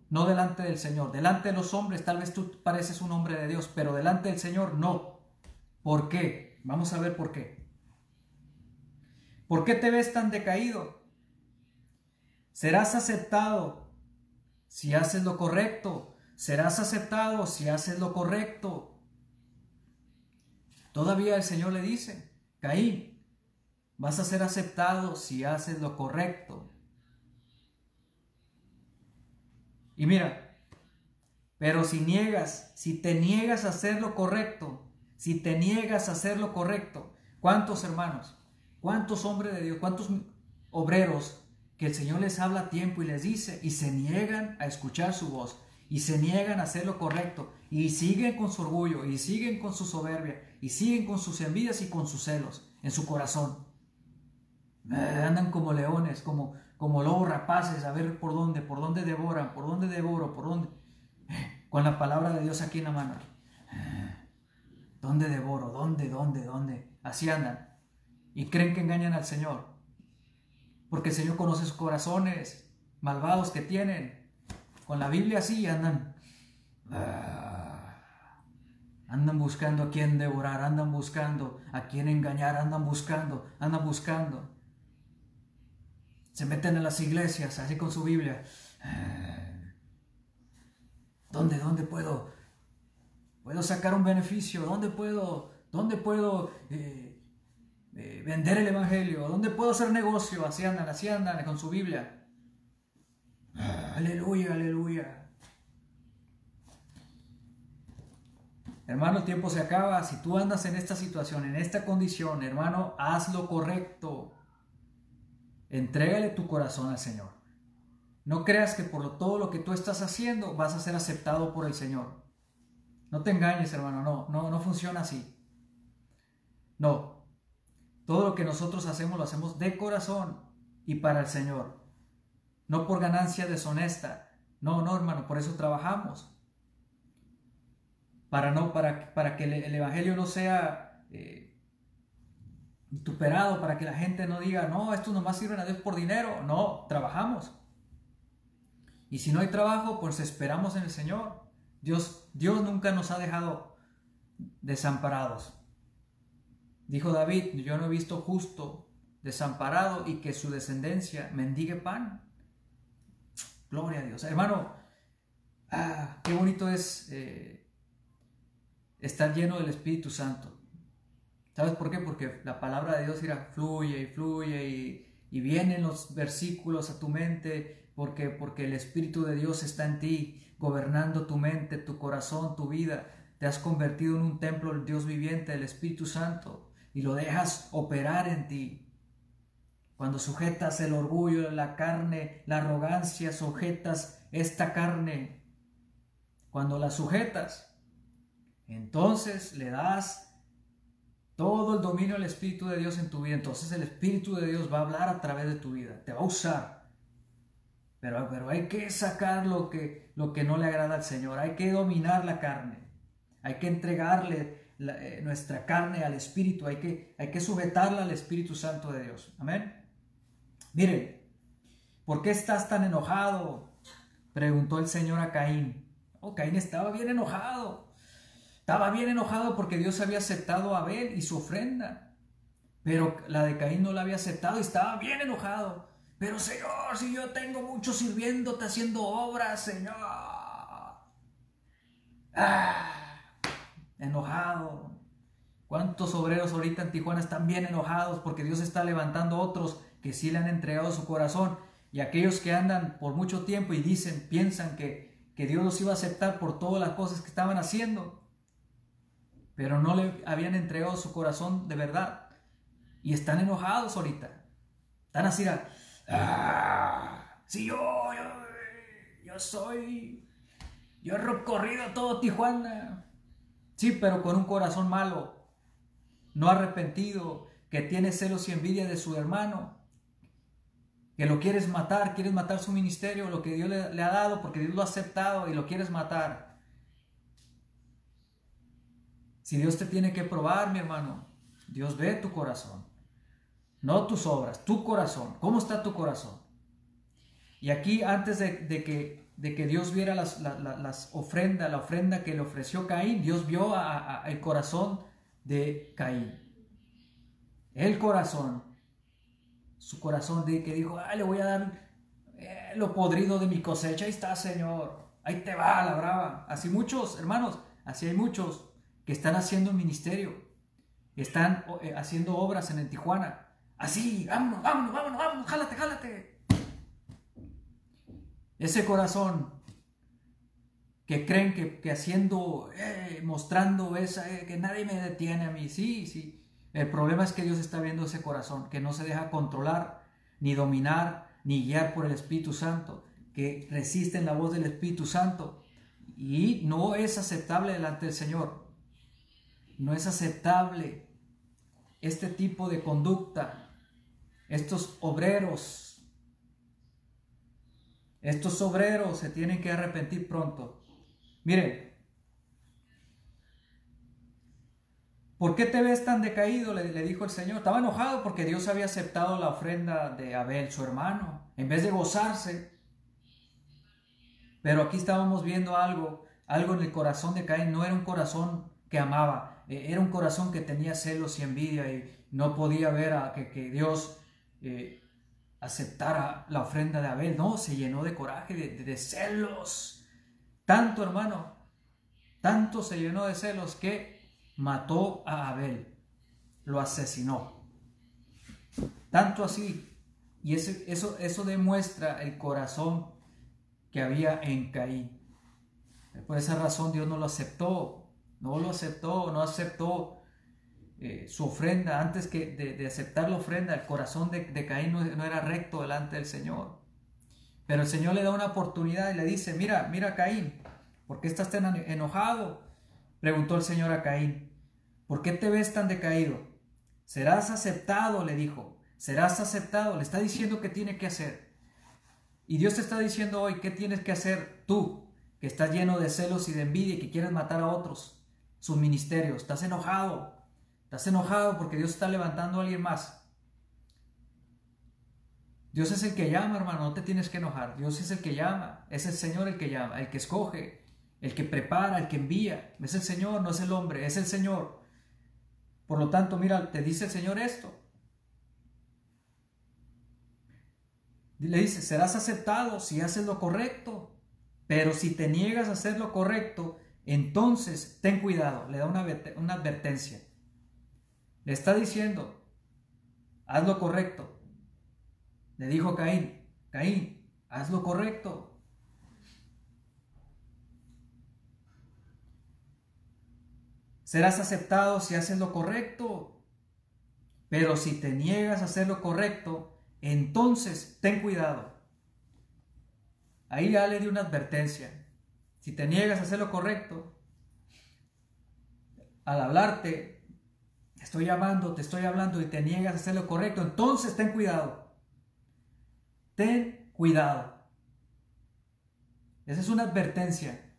No delante del Señor. Delante de los hombres tal vez tú pareces un hombre de Dios, pero delante del Señor no. ¿Por qué? Vamos a ver por qué. ¿Por qué te ves tan decaído? Serás aceptado si haces lo correcto. Serás aceptado si haces lo correcto. Todavía el Señor le dice, Caín, Vas a ser aceptado si haces lo correcto. Y mira, pero si niegas, si te niegas a hacer lo correcto, si te niegas a hacer lo correcto, ¿cuántos hermanos, cuántos hombres de Dios, cuántos obreros que el Señor les habla a tiempo y les dice y se niegan a escuchar su voz y se niegan a hacer lo correcto y siguen con su orgullo y siguen con su soberbia y siguen con sus envidias y con sus celos en su corazón? Eh, andan como leones, como, como lobos rapaces, a ver por dónde, por dónde devoran, por dónde devoro, por dónde. Eh, con la palabra de Dios aquí en la mano. Eh, ¿Dónde devoro? ¿Dónde? ¿Dónde? ¿Dónde? Así andan. Y creen que engañan al Señor. Porque el Señor conoce sus corazones malvados que tienen. Con la Biblia así andan. Andan buscando a quién devorar, andan buscando a quién engañar, andan buscando, andan buscando se meten en las iglesias, así con su Biblia. Eh, ¿Dónde, dónde puedo? ¿Puedo sacar un beneficio? ¿Dónde puedo, dónde puedo eh, eh, vender el Evangelio? ¿Dónde puedo hacer negocio? Así andan, así andan con su Biblia. aleluya, aleluya. Hermano, el tiempo se acaba. Si tú andas en esta situación, en esta condición, hermano, haz lo correcto. Entrégale tu corazón al Señor. No creas que por todo lo que tú estás haciendo vas a ser aceptado por el Señor. No te engañes, hermano, no, no, no funciona así. No. Todo lo que nosotros hacemos lo hacemos de corazón y para el Señor. No por ganancia deshonesta. No, no, hermano, por eso trabajamos. Para, no, para, para que el, Evangelio no sea eh, para que la gente no diga, no, estos nomás sirven a Dios por dinero. No, trabajamos. Y si no hay trabajo, pues esperamos en el Señor. Dios, Dios nunca nos ha dejado desamparados. Dijo David, yo no he visto justo desamparado y que su descendencia mendigue pan. Gloria a Dios. Hermano, ah, qué bonito es eh, estar lleno del Espíritu Santo. ¿Sabes por qué? Porque la palabra de Dios fluye y fluye y, y vienen los versículos a tu mente porque, porque el Espíritu de Dios está en ti, gobernando tu mente, tu corazón, tu vida. Te has convertido en un templo del Dios viviente, del Espíritu Santo y lo dejas operar en ti. Cuando sujetas el orgullo, la carne, la arrogancia, sujetas esta carne. Cuando la sujetas, entonces le das todo el dominio al Espíritu de Dios en tu vida. Entonces el Espíritu de Dios va a hablar a través de tu vida, te va a usar. Pero, pero hay que sacar lo que, lo que no le agrada al Señor, hay que dominar la carne, hay que entregarle eh, nuestra carne al Espíritu, hay que, hay que sujetarla al Espíritu Santo de Dios. Amén. Miren, ¿por qué estás tan enojado? Preguntó el Señor a Caín. Oh, Caín estaba bien enojado. Estaba bien enojado porque Dios había aceptado a Abel y su ofrenda. Pero la de Caín no la había aceptado y estaba bien enojado. Pero Señor, si yo tengo mucho sirviéndote haciendo obras, Señor. Ah, enojado. ¿Cuántos obreros ahorita en Tijuana están bien enojados porque Dios está levantando otros que sí le han entregado su corazón? Y aquellos que andan por mucho tiempo y dicen, piensan que, que Dios los iba a aceptar por todas las cosas que estaban haciendo, pero no le habían entregado su corazón de verdad. Y están enojados ahorita. Están así, ah, si yo, yo, yo soy, yo he recorrido todo Tijuana, Sí, pero con un corazón malo, no arrepentido, que tiene celos y envidia de su hermano, que lo quieres matar, quieres matar su ministerio, lo que Dios le, ha dado, porque Dios lo ha aceptado y lo quieres matar. Si Dios te tiene que probar, mi hermano, Dios ve tu corazón, no tus obras, tu corazón. ¿Cómo está tu corazón? Y aquí, antes de que de que Dios viera las, las, ofrendas, la ofrenda que le ofreció Caín, Dios vio el corazón de Caín. El corazón, su corazón de que dijo, le voy a dar eh, lo podrido de mi cosecha, ahí está Señor, ahí te va la brava. Así muchos, hermanos, así hay muchos que están haciendo un ministerio, están eh, haciendo obras en el Tijuana. Así, vámonos, vámonos, vámonos, vámonos, jálate, jálate. Ese corazón que creen que, haciendo, eh, mostrando esa, eh, que nadie me detiene a mí. Sí, sí. El problema es que Dios está viendo ese corazón, que no se deja controlar, ni dominar, ni guiar por el Espíritu Santo, que resiste en la voz del Espíritu Santo. Y no es aceptable delante del Señor. No es aceptable este tipo de conducta. Estos obreros estos obreros se tienen que arrepentir pronto. Miren, ¿por qué te ves tan decaído? Le, dijo el Señor. Estaba enojado porque Dios había aceptado la ofrenda de Abel, su hermano, en vez de gozarse. Pero aquí estábamos viendo algo, algo en el corazón de Caín. No era un corazón que amaba, eh, era un corazón que tenía celos y envidia y no podía ver a que, Dios eh, aceptara la ofrenda de Abel. No, se llenó de coraje, de, celos. Tanto, hermano, tanto se llenó de celos que mató a Abel, lo asesinó. Tanto así. Y eso, eso, eso demuestra el corazón que había en Caín. Por esa razón Dios no lo aceptó. No lo aceptó, no aceptó eh, su ofrenda, antes que de, aceptar la ofrenda, el corazón de, Caín no, era recto delante del Señor. Pero el Señor le da una oportunidad y le dice, mira, mira Caín, ¿por qué estás tan enojado? Preguntó el Señor a Caín, ¿por qué te ves tan decaído? Serás aceptado, le dijo, serás aceptado, le está diciendo qué tiene que hacer. Y Dios te está diciendo hoy qué tienes que hacer tú, que estás lleno de celos y de envidia y que quieres matar a otros, sus ministerios, estás enojado, Estás enojado porque Dios está levantando a alguien más. Dios es el que llama, hermano, no te tienes que enojar. Dios es el que llama, es el Señor el que llama, el que escoge, el que prepara, el que envía. Es el Señor, no es el hombre, es el Señor. Por lo tanto, mira, te dice el Señor esto. Le dice, serás aceptado si haces lo correcto, pero si te niegas a hacer lo correcto, entonces ten cuidado, le da una, una advertencia. Le está diciendo, haz lo correcto. Le dijo Caín, Caín, haz lo correcto. Serás aceptado si haces lo correcto. Pero si te niegas a hacer lo correcto, entonces ten cuidado. Ahí ya le di una advertencia. Si te niegas a hacer lo correcto, al hablarte estoy llamando, te estoy hablando y te niegas a hacer lo correcto, entonces ten cuidado. Ten cuidado. Esa es una advertencia.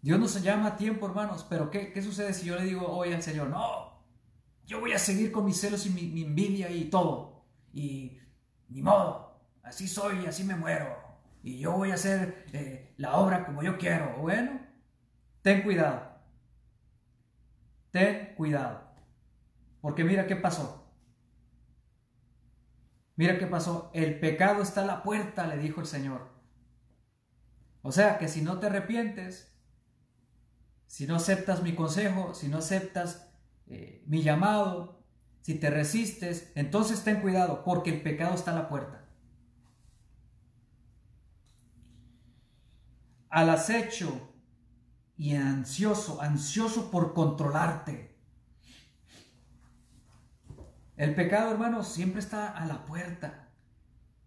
Dios nos llama a tiempo, hermanos, pero ¿qué, sucede si yo le digo hoy al Señor, no, yo voy a seguir con mis celos y mi, envidia y todo, y ni modo, así soy, así me muero, y yo voy a hacer eh, la obra como yo quiero? Bueno, ten cuidado. Ten cuidado. Porque mira qué pasó. Mira qué pasó. El pecado está a la puerta, le dijo el Señor. O sea que si no te arrepientes, si no aceptas mi consejo, si no aceptas eh, mi llamado, si te resistes, entonces ten cuidado, porque el pecado está a la puerta. Al acecho y ansioso, ansioso por controlarte. El pecado, hermano, siempre está a la puerta,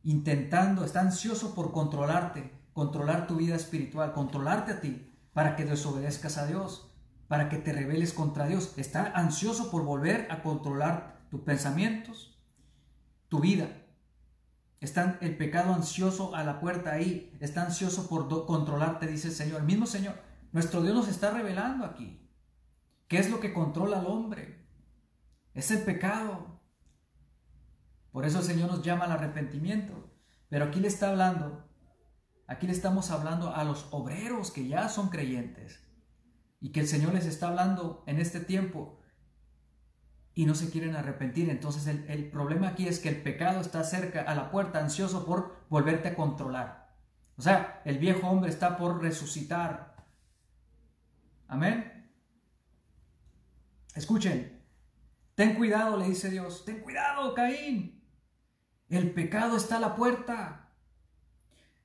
intentando, está ansioso por controlarte, controlar tu vida espiritual, controlarte a ti, para que desobedezcas a Dios, para que te rebeles contra Dios. Está ansioso por volver a controlar tus pensamientos, tu vida. Está el pecado ansioso a la puerta ahí, está ansioso por controlarte, dice el Señor. El mismo Señor, nuestro Dios nos está revelando aquí. ¿Qué es lo que controla al hombre? Es el pecado. Por eso el Señor nos llama al arrepentimiento. Pero aquí le está hablando, aquí le estamos hablando a los obreros que ya son creyentes. Y que el Señor les está hablando en este tiempo y no se quieren arrepentir. Entonces el, el, problema aquí es que el pecado está cerca a la puerta, ansioso por volverte a controlar. O sea, el viejo hombre está por resucitar, Amén. Escuchen, ten cuidado, le dice Dios, ten cuidado, Caín. El pecado está a la puerta,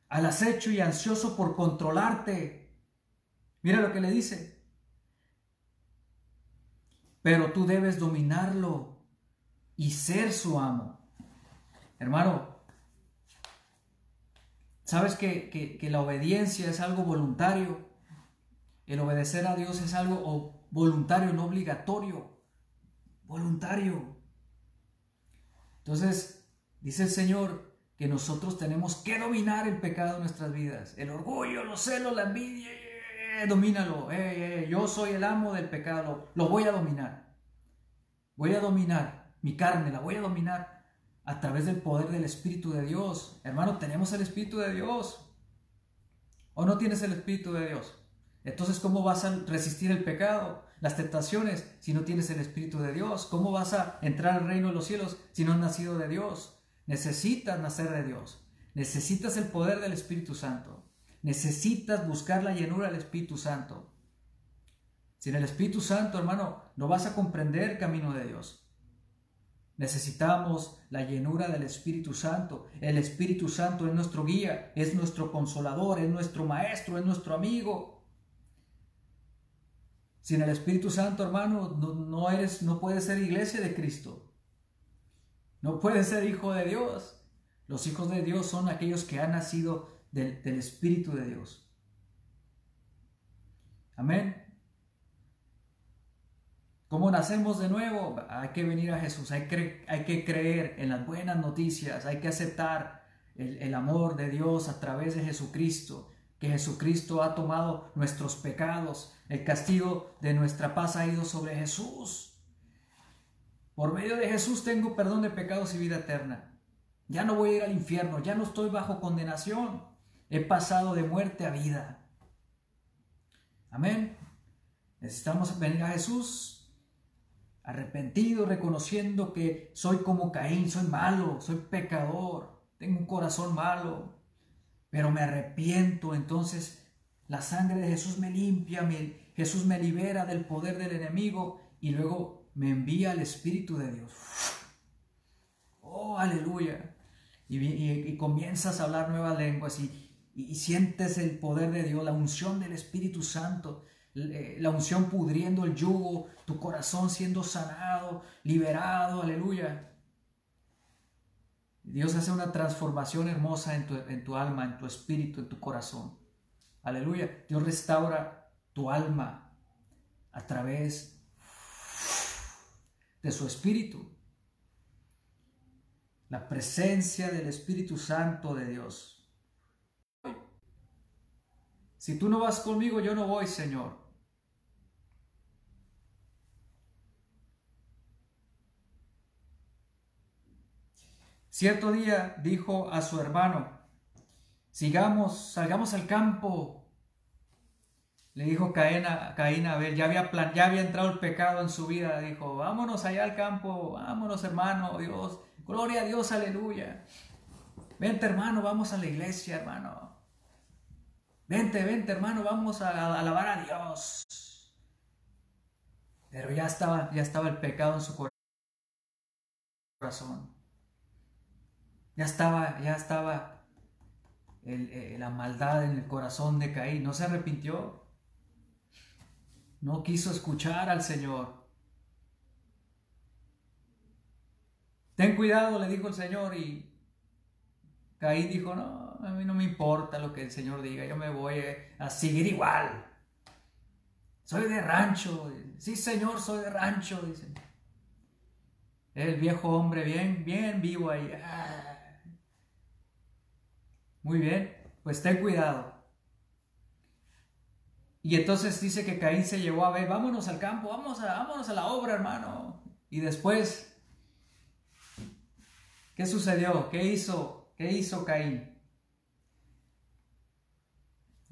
al acecho y ansioso por controlarte. Mira lo que le dice. Pero tú debes dominarlo y ser su amo. Hermano, ¿sabes que, que la obediencia es algo voluntario? El obedecer a Dios es algo voluntario, no obligatorio. Voluntario. Entonces, dice el Señor que nosotros tenemos que dominar el pecado en nuestras vidas. El orgullo, los celos, la envidia, domínalo. Eh, eh, yo soy el amo del pecado, lo voy a dominar. Voy a dominar mi carne, la voy a dominar a través del poder del Espíritu de Dios. Hermano, tenemos el Espíritu de Dios. ¿O no tienes el Espíritu de Dios? Entonces, ¿cómo vas a resistir el pecado, las tentaciones, si no tienes el Espíritu de Dios? ¿Cómo vas a entrar al reino de los cielos si no has nacido de Dios? Necesitas nacer de Dios. Necesitas el poder del Espíritu Santo. Necesitas buscar la llenura del Espíritu Santo. Sin el Espíritu Santo, hermano, no vas a comprender el camino de Dios. Necesitamos la llenura del Espíritu Santo. El Espíritu Santo es nuestro guía, es nuestro consolador, es nuestro maestro, es nuestro amigo. Sin el Espíritu Santo, hermano, no, eres, no puedes ser iglesia de Cristo. No puedes ser hijo de Dios. Los hijos de Dios son aquellos que han nacido del, Espíritu de Dios. Amén. ¿Cómo nacemos de nuevo? Hay que venir a Jesús, hay que, hay que creer en las buenas noticias, hay que aceptar el, el amor de Dios a través de Jesucristo, que Jesucristo ha tomado nuestros pecados, el castigo de nuestra paz ha ido sobre Jesús. Por medio de Jesús tengo perdón de pecados y vida eterna. Ya no voy a ir al infierno, ya no estoy bajo condenación. He pasado de muerte a vida. Amén. Necesitamos venir a Jesús arrepentido, reconociendo que soy como Caín, soy malo, soy pecador, tengo un corazón malo, pero me arrepiento, entonces la sangre de Jesús me limpia, Jesús me libera del poder del enemigo y luego me envía al Espíritu de Dios. Oh, aleluya. Y, comienzas a hablar nuevas lenguas y, y sientes el poder de Dios, la unción del Espíritu Santo eh, la unción pudriendo el yugo, tu corazón siendo sanado, liberado, aleluya. Dios hace una transformación hermosa en tu, en tu alma, en tu espíritu, en tu corazón. Aleluya. Dios restaura tu alma a través de su espíritu. La presencia del Espíritu Santo de Dios. Si tú no vas conmigo, yo no voy, Señor. Cierto día dijo a su hermano, sigamos, salgamos al campo. Le dijo Caín a, Caín Abel, ya había, ya había entrado el pecado en su vida, dijo, vámonos allá al campo, vámonos hermano, Dios, gloria a Dios, aleluya. Vente hermano, vamos a la iglesia hermano. Vente, vente hermano, vamos a, alabar a Dios. Pero ya estaba, ya estaba el pecado en su corazón. Ya estaba, ya estaba eh, la maldad en el corazón de Caín. No se arrepintió. No quiso escuchar al Señor. Ten cuidado, le dijo el Señor y Caín dijo, no, a mí no me importa lo que el Señor diga, yo me voy a seguir igual. Soy de rancho. Sí, Señor, soy de rancho, dice. El viejo hombre bien, bien vivo ahí. Ah, muy bien, pues ten cuidado. Y entonces dice que Caín se llevó a ver, vámonos al campo, vámonos a, vámonos a la obra, hermano. Y después, ¿qué sucedió? ¿Qué hizo? ¿Qué hizo Caín?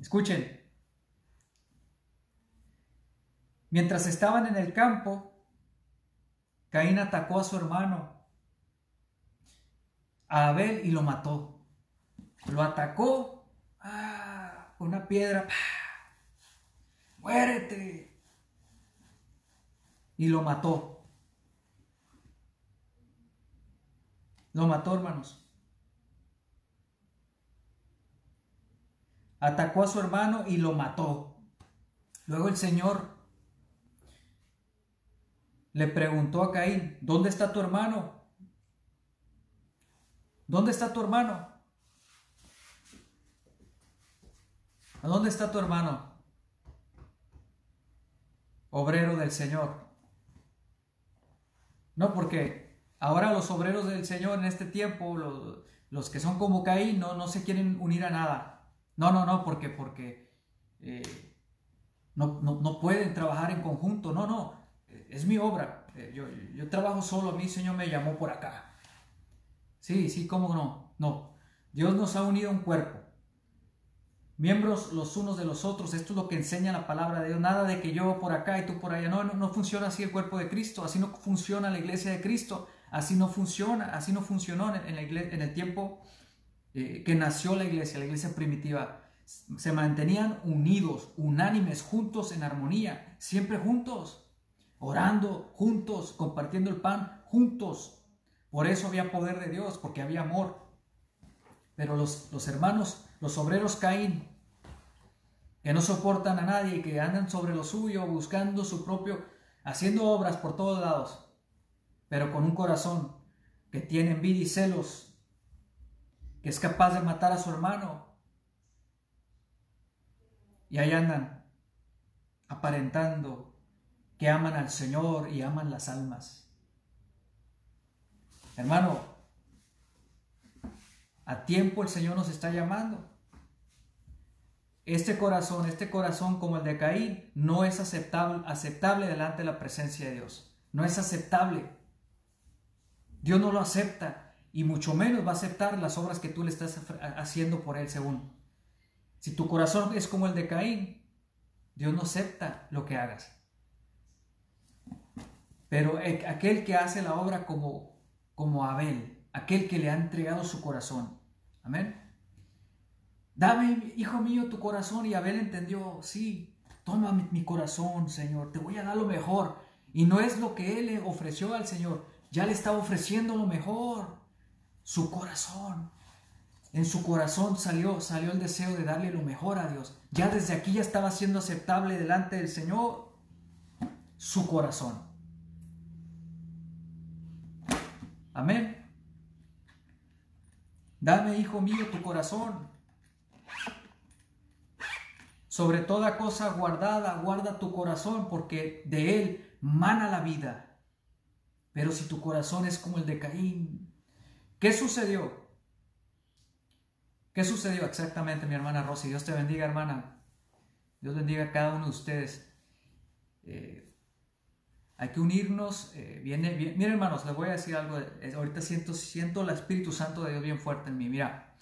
Escuchen. Mientras estaban en el campo, Caín atacó a su hermano, a Abel, y lo mató. Lo atacó. Ah, una piedra. Muérete. Y lo mató. Lo mató, hermanos. Atacó a su hermano y lo mató. Luego el Señor le preguntó a Caín, ¿dónde está tu hermano? ¿Dónde está tu hermano? ¿A dónde está tu hermano? Obrero del Señor. No, porque ahora los obreros del Señor en este tiempo, los, que son como Caín, no, no se quieren unir a nada. No, no, no, porque, porque eh, no, no, pueden trabajar en conjunto. No, no, es mi obra. Eh, yo, yo trabajo solo, mí Señor me llamó por acá. Sí, sí, cómo no. No, Dios nos ha unido un cuerpo miembros los unos de los otros. Esto es lo que enseña la palabra de Dios. Nada de que yo por acá y tú por allá. No, no, funciona así el cuerpo de Cristo. Así no funciona la iglesia de Cristo. Así no funciona. Así no funcionó en el tiempo eh, que nació la iglesia, la iglesia primitiva. Se mantenían unidos, unánimes, juntos en armonía, siempre juntos, orando juntos, compartiendo el pan juntos. Por eso había poder de Dios, porque había amor. Pero los, los hermanos los obreros Caín que no soportan a nadie, que andan sobre lo suyo, buscando su propio, haciendo obras por todos lados, pero con un corazón que tiene envidia y celos, que es capaz de matar a su hermano. Y ahí andan aparentando que aman al Señor y aman las almas. Hermano, a tiempo el Señor nos está llamando. Este corazón, este corazón como el de Caín, no es aceptable, aceptable delante de la presencia de Dios. No es aceptable. Dios no lo acepta y mucho menos va a aceptar las obras que tú le estás haciendo por Él según. Si tu corazón es como el de Caín, Dios no acepta lo que hagas. Pero aquel que hace la obra como, como Abel, aquel que le ha entregado su corazón. Amén. Dame, hijo mío, tu corazón. Y Abel entendió, sí, toma mi, corazón, Señor, te voy a dar lo mejor. Y no es lo que él le ofreció al Señor, ya le estaba ofreciendo lo mejor, su corazón. En su corazón salió, salió el deseo de darle lo mejor a Dios. Ya desde aquí ya estaba siendo aceptable delante del Señor su corazón. Amén. Dame, hijo mío, tu corazón. Sobre toda cosa guardada, guarda tu corazón, porque de él mana la vida. Pero si tu corazón es como el de Caín, ¿qué sucedió? ¿Qué sucedió exactamente, mi hermana Rosy? Dios te bendiga, hermana. Dios bendiga a cada uno de ustedes. Eh, hay que unirnos. Eh, viene, miren, hermanos, les voy a decir algo. ahorita siento, siento el Espíritu Santo de Dios bien fuerte en mí. Mira,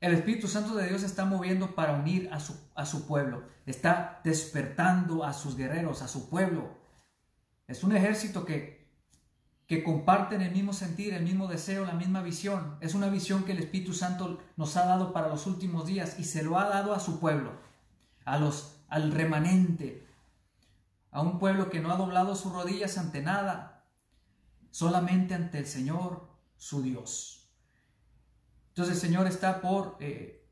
el Espíritu Santo de Dios está moviendo para unir a su, a su pueblo. Está despertando a sus guerreros, a su pueblo. Es un ejército que, que comparten el mismo sentir, el mismo deseo, la misma visión. Es una visión que el Espíritu Santo nos ha dado para los últimos días y se lo ha dado a su pueblo, a los, al remanente, a un pueblo que no ha doblado sus rodillas ante nada, solamente ante el Señor, su Dios. Entonces el Señor está por eh,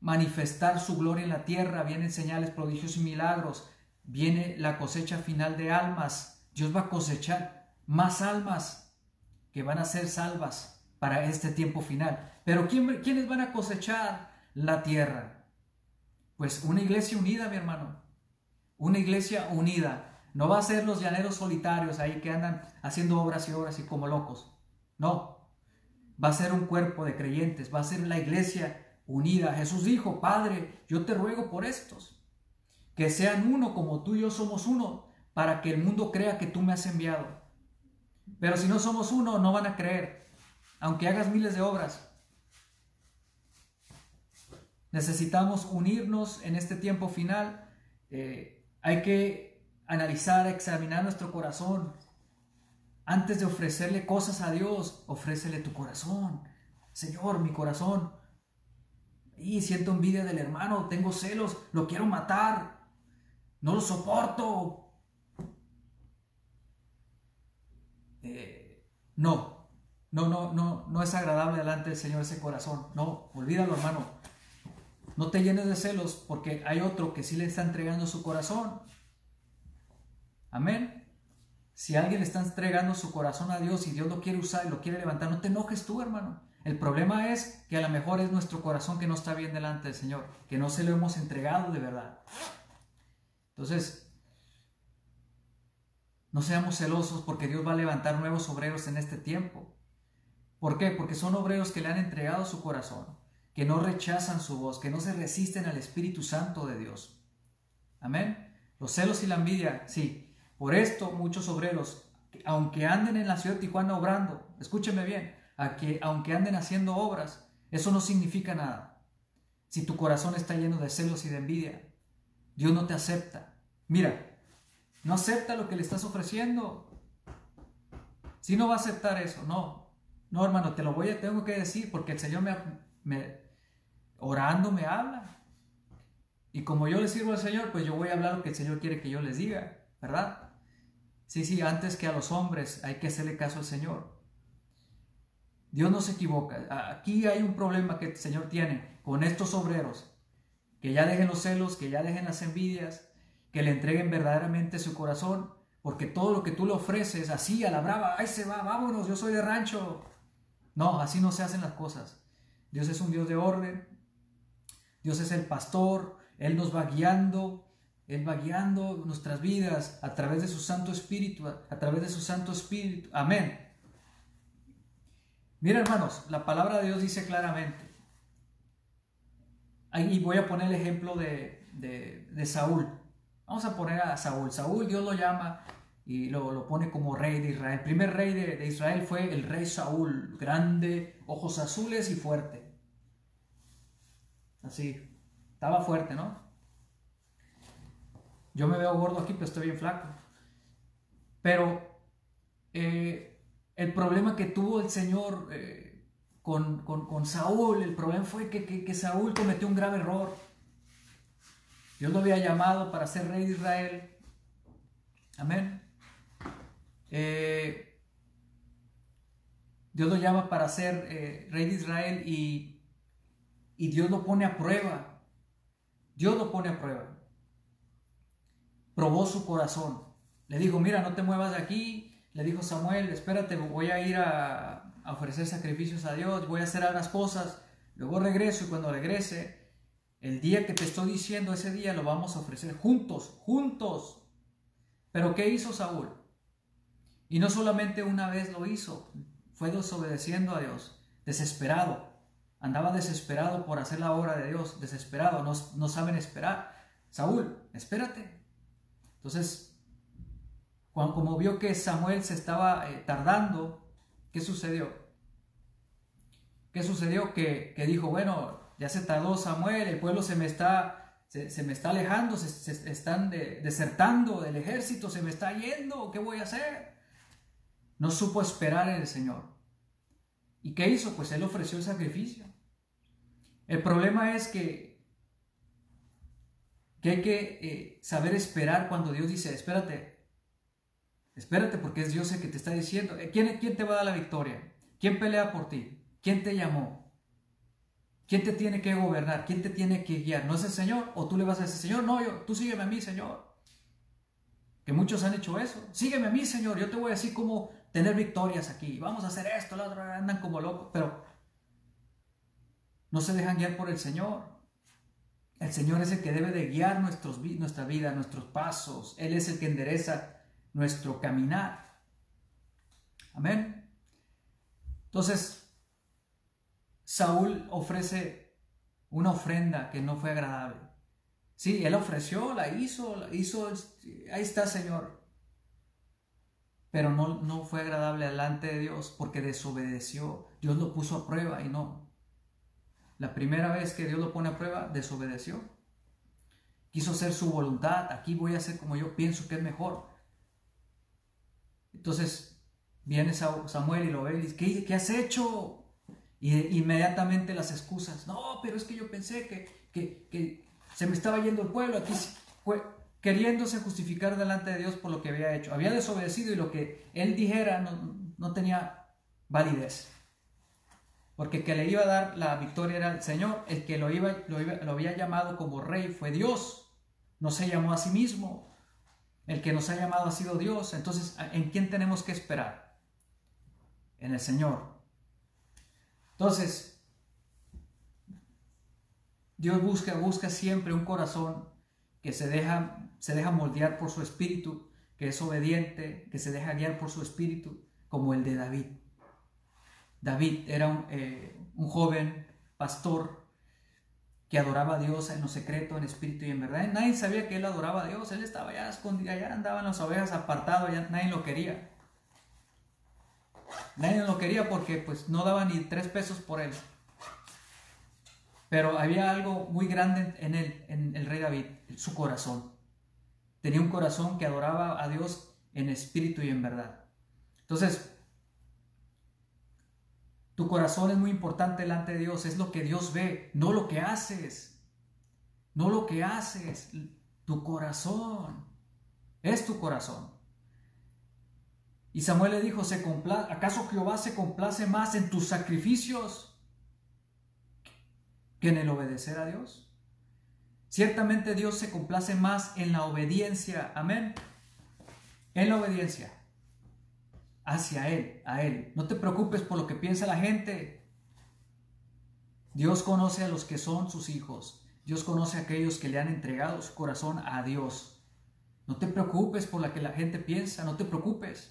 manifestar su gloria en la tierra, vienen señales, prodigios y milagros, viene la cosecha final de almas, Dios va a cosechar más almas que van a ser salvas para este tiempo final. Pero ¿quién, ¿quiénes van a cosechar la tierra? Pues una iglesia unida, mi hermano, una iglesia unida. No va a ser los llaneros solitarios ahí que andan haciendo obras y obras y como locos. No, va a ser un cuerpo de creyentes, va a ser la iglesia unida. Jesús dijo, Padre, yo te ruego por estos, que sean uno como tú y yo somos uno, para que el mundo crea que tú me has enviado. Pero si no somos uno, no van a creer, aunque hagas miles de obras. Necesitamos unirnos en este tiempo final. Eh, hay que analizar, examinar nuestro corazón, antes de ofrecerle cosas a Dios, ofrécele tu corazón. Señor, mi corazón. Y siento envidia del hermano, tengo celos, lo quiero matar. No lo soporto. No, no, no, no, no es agradable delante del Señor ese corazón. No, olvídalo, hermano. No te llenes de celos porque hay otro que sí le está entregando su corazón. Amén. Si alguien le está entregando su corazón a Dios y Dios lo quiere usar y lo quiere levantar, no te enojes tú, hermano. El problema es que a lo mejor es nuestro corazón que no está bien delante del Señor, que no se lo hemos entregado de verdad. Entonces, no seamos celosos porque Dios va a levantar nuevos obreros en este tiempo. ¿Por qué? Porque son obreros que le han entregado su corazón, que no rechazan su voz, que no se resisten al Espíritu Santo de Dios. Amén. Los celos y la envidia, sí, por esto muchos obreros, aunque anden en la ciudad de Tijuana obrando, escúcheme bien, aunque anden haciendo obras, eso no significa nada. Si tu corazón está lleno de celos y de envidia, Dios no te acepta. Mira, no acepta lo que le estás ofreciendo. Si no va a aceptar eso, no. No, hermano, te lo voy a, tengo que decir porque el Señor me, me orando me habla. Y como yo le sirvo al Señor, pues yo voy a hablar lo que el Señor quiere que yo les diga, ¿verdad? Sí, sí, antes que a los hombres hay que hacerle caso al Señor. Dios no se equivoca. Aquí hay un problema que el Señor tiene con estos obreros. que ya dejen los celos, que ya dejen las envidias, que le entreguen verdaderamente su corazón, porque todo lo que tú le ofreces así a la brava, ahí se va, vámonos, yo soy de rancho. No, así no se hacen las cosas. Dios es un Dios de orden, Dios es el pastor, Él nos va guiando, Él va guiando nuestras vidas a través de su Santo Espíritu, a través de su Santo Espíritu. Amén. Mira hermanos, la palabra de Dios dice claramente, y voy a poner el ejemplo de, Saúl. Vamos a poner a Saúl. Saúl Dios lo llama y lo, pone como rey de Israel. El primer rey de, Israel fue el rey Saúl, grande, ojos azules y fuerte. Así, estaba fuerte, ¿no? Yo me veo gordo aquí, pero estoy bien flaco. Pero eh, el problema que tuvo el Señor eh, con, Saúl. El problema fue que, Saúl cometió un grave error. Dios lo había llamado para ser rey de Israel. Amén. Eh, Dios lo llama para ser eh, rey de Israel y, y Dios lo pone a prueba. Dios lo pone a prueba. Probó su corazón. Le dijo, mira, no te muevas de aquí. Le dijo Samuel, espérate, voy a ir a, ofrecer sacrificios a Dios, voy a hacer otras cosas, luego regreso y cuando regrese, el día que te estoy diciendo, ese día lo vamos a ofrecer juntos, juntos. Pero ¿qué hizo Saúl? Y no solamente una vez lo hizo, fue desobedeciendo a Dios, desesperado. Andaba desesperado por hacer la obra de Dios, desesperado, no, saben esperar. Saúl, espérate. Entonces, cuando, como vio que Samuel se estaba eh, tardando, ¿Qué sucedió? ¿Qué sucedió? Que, dijo, bueno, ya se tardó Samuel, el pueblo se me está, se, me está alejando, se, están desertando del ejército, se me está yendo, ¿qué voy a hacer? No supo esperar en el Señor. ¿Y qué hizo? Pues él ofreció el sacrificio. El problema es que, que hay que eh, saber esperar cuando Dios dice, espérate, Espérate porque es Dios el que te está diciendo. Eh, ¿Quién, ¿Quién te va a dar la victoria? ¿Quién pelea por ti? ¿Quién te llamó? ¿Quién te tiene que gobernar? ¿Quién te tiene que guiar? ¿No es el Señor? ¿O tú le vas a decir, Señor, no, yo, tú sígueme a mí, Señor? Que muchos han hecho eso. Sígueme a mí, Señor. Yo te voy a decir cómo tener victorias aquí. Vamos a hacer esto, la otra, andan como locos. Pero no se dejan guiar por el Señor. El Señor es el que debe de guiar nuestros, nuestra vida, nuestros pasos. Él es el que endereza nuestro caminar. Amén. Entonces, Saúl ofrece una ofrenda que no fue agradable. Sí, él ofreció, la hizo, la hizo, ahí está, Señor. Pero no, no fue agradable delante de Dios porque desobedeció. Dios lo puso a prueba y no. La primera vez que Dios lo pone a prueba, desobedeció. Quiso hacer su voluntad. Aquí voy a hacer como yo pienso que es mejor. Entonces viene Samuel y lo ve y dice, ¿qué, has hecho? Y inmediatamente las excusas, no, pero es que yo pensé que, que, se me estaba yendo el pueblo, aquí queriéndose justificar delante de Dios por lo que había hecho. Había desobedecido y lo que él dijera no, tenía validez. Porque que le iba a dar la victoria era el Señor, el que lo, iba, lo, lo había llamado como rey fue Dios, no se llamó a sí mismo. El que nos ha llamado ha sido Dios. Entonces, ¿en quién tenemos que esperar? En el Señor. Entonces, Dios busca, busca siempre un corazón que se deja, se deja moldear por su espíritu, que es obediente, que se deja guiar por su espíritu, como el de David. David era un, eh, joven pastor que adoraba a Dios en lo secreto, en espíritu y en verdad. Nadie sabía que él adoraba a Dios, él estaba ya escondido, allá andaban las ovejas apartado, nadie lo quería. Nadie lo quería porque pues no daba ni tres pesos por él. Pero había algo muy grande en él, en el rey David, su corazón. Tenía un corazón que adoraba a Dios en espíritu y en verdad. Entonces, tu corazón es muy importante delante de Dios, es lo que Dios ve, no lo que haces. No lo que haces, tu corazón. Es tu corazón. Y Samuel le dijo, ¿Se ¿acaso Jehová se complace más en tus sacrificios que en el obedecer a Dios? Ciertamente Dios se complace más en la obediencia, amén, en la obediencia hacia Él, a Él. No te preocupes por lo que piensa la gente. Dios conoce a los que son sus hijos. Dios conoce a aquellos que le han entregado su corazón a Dios. No te preocupes por lo que la gente piensa, no te preocupes.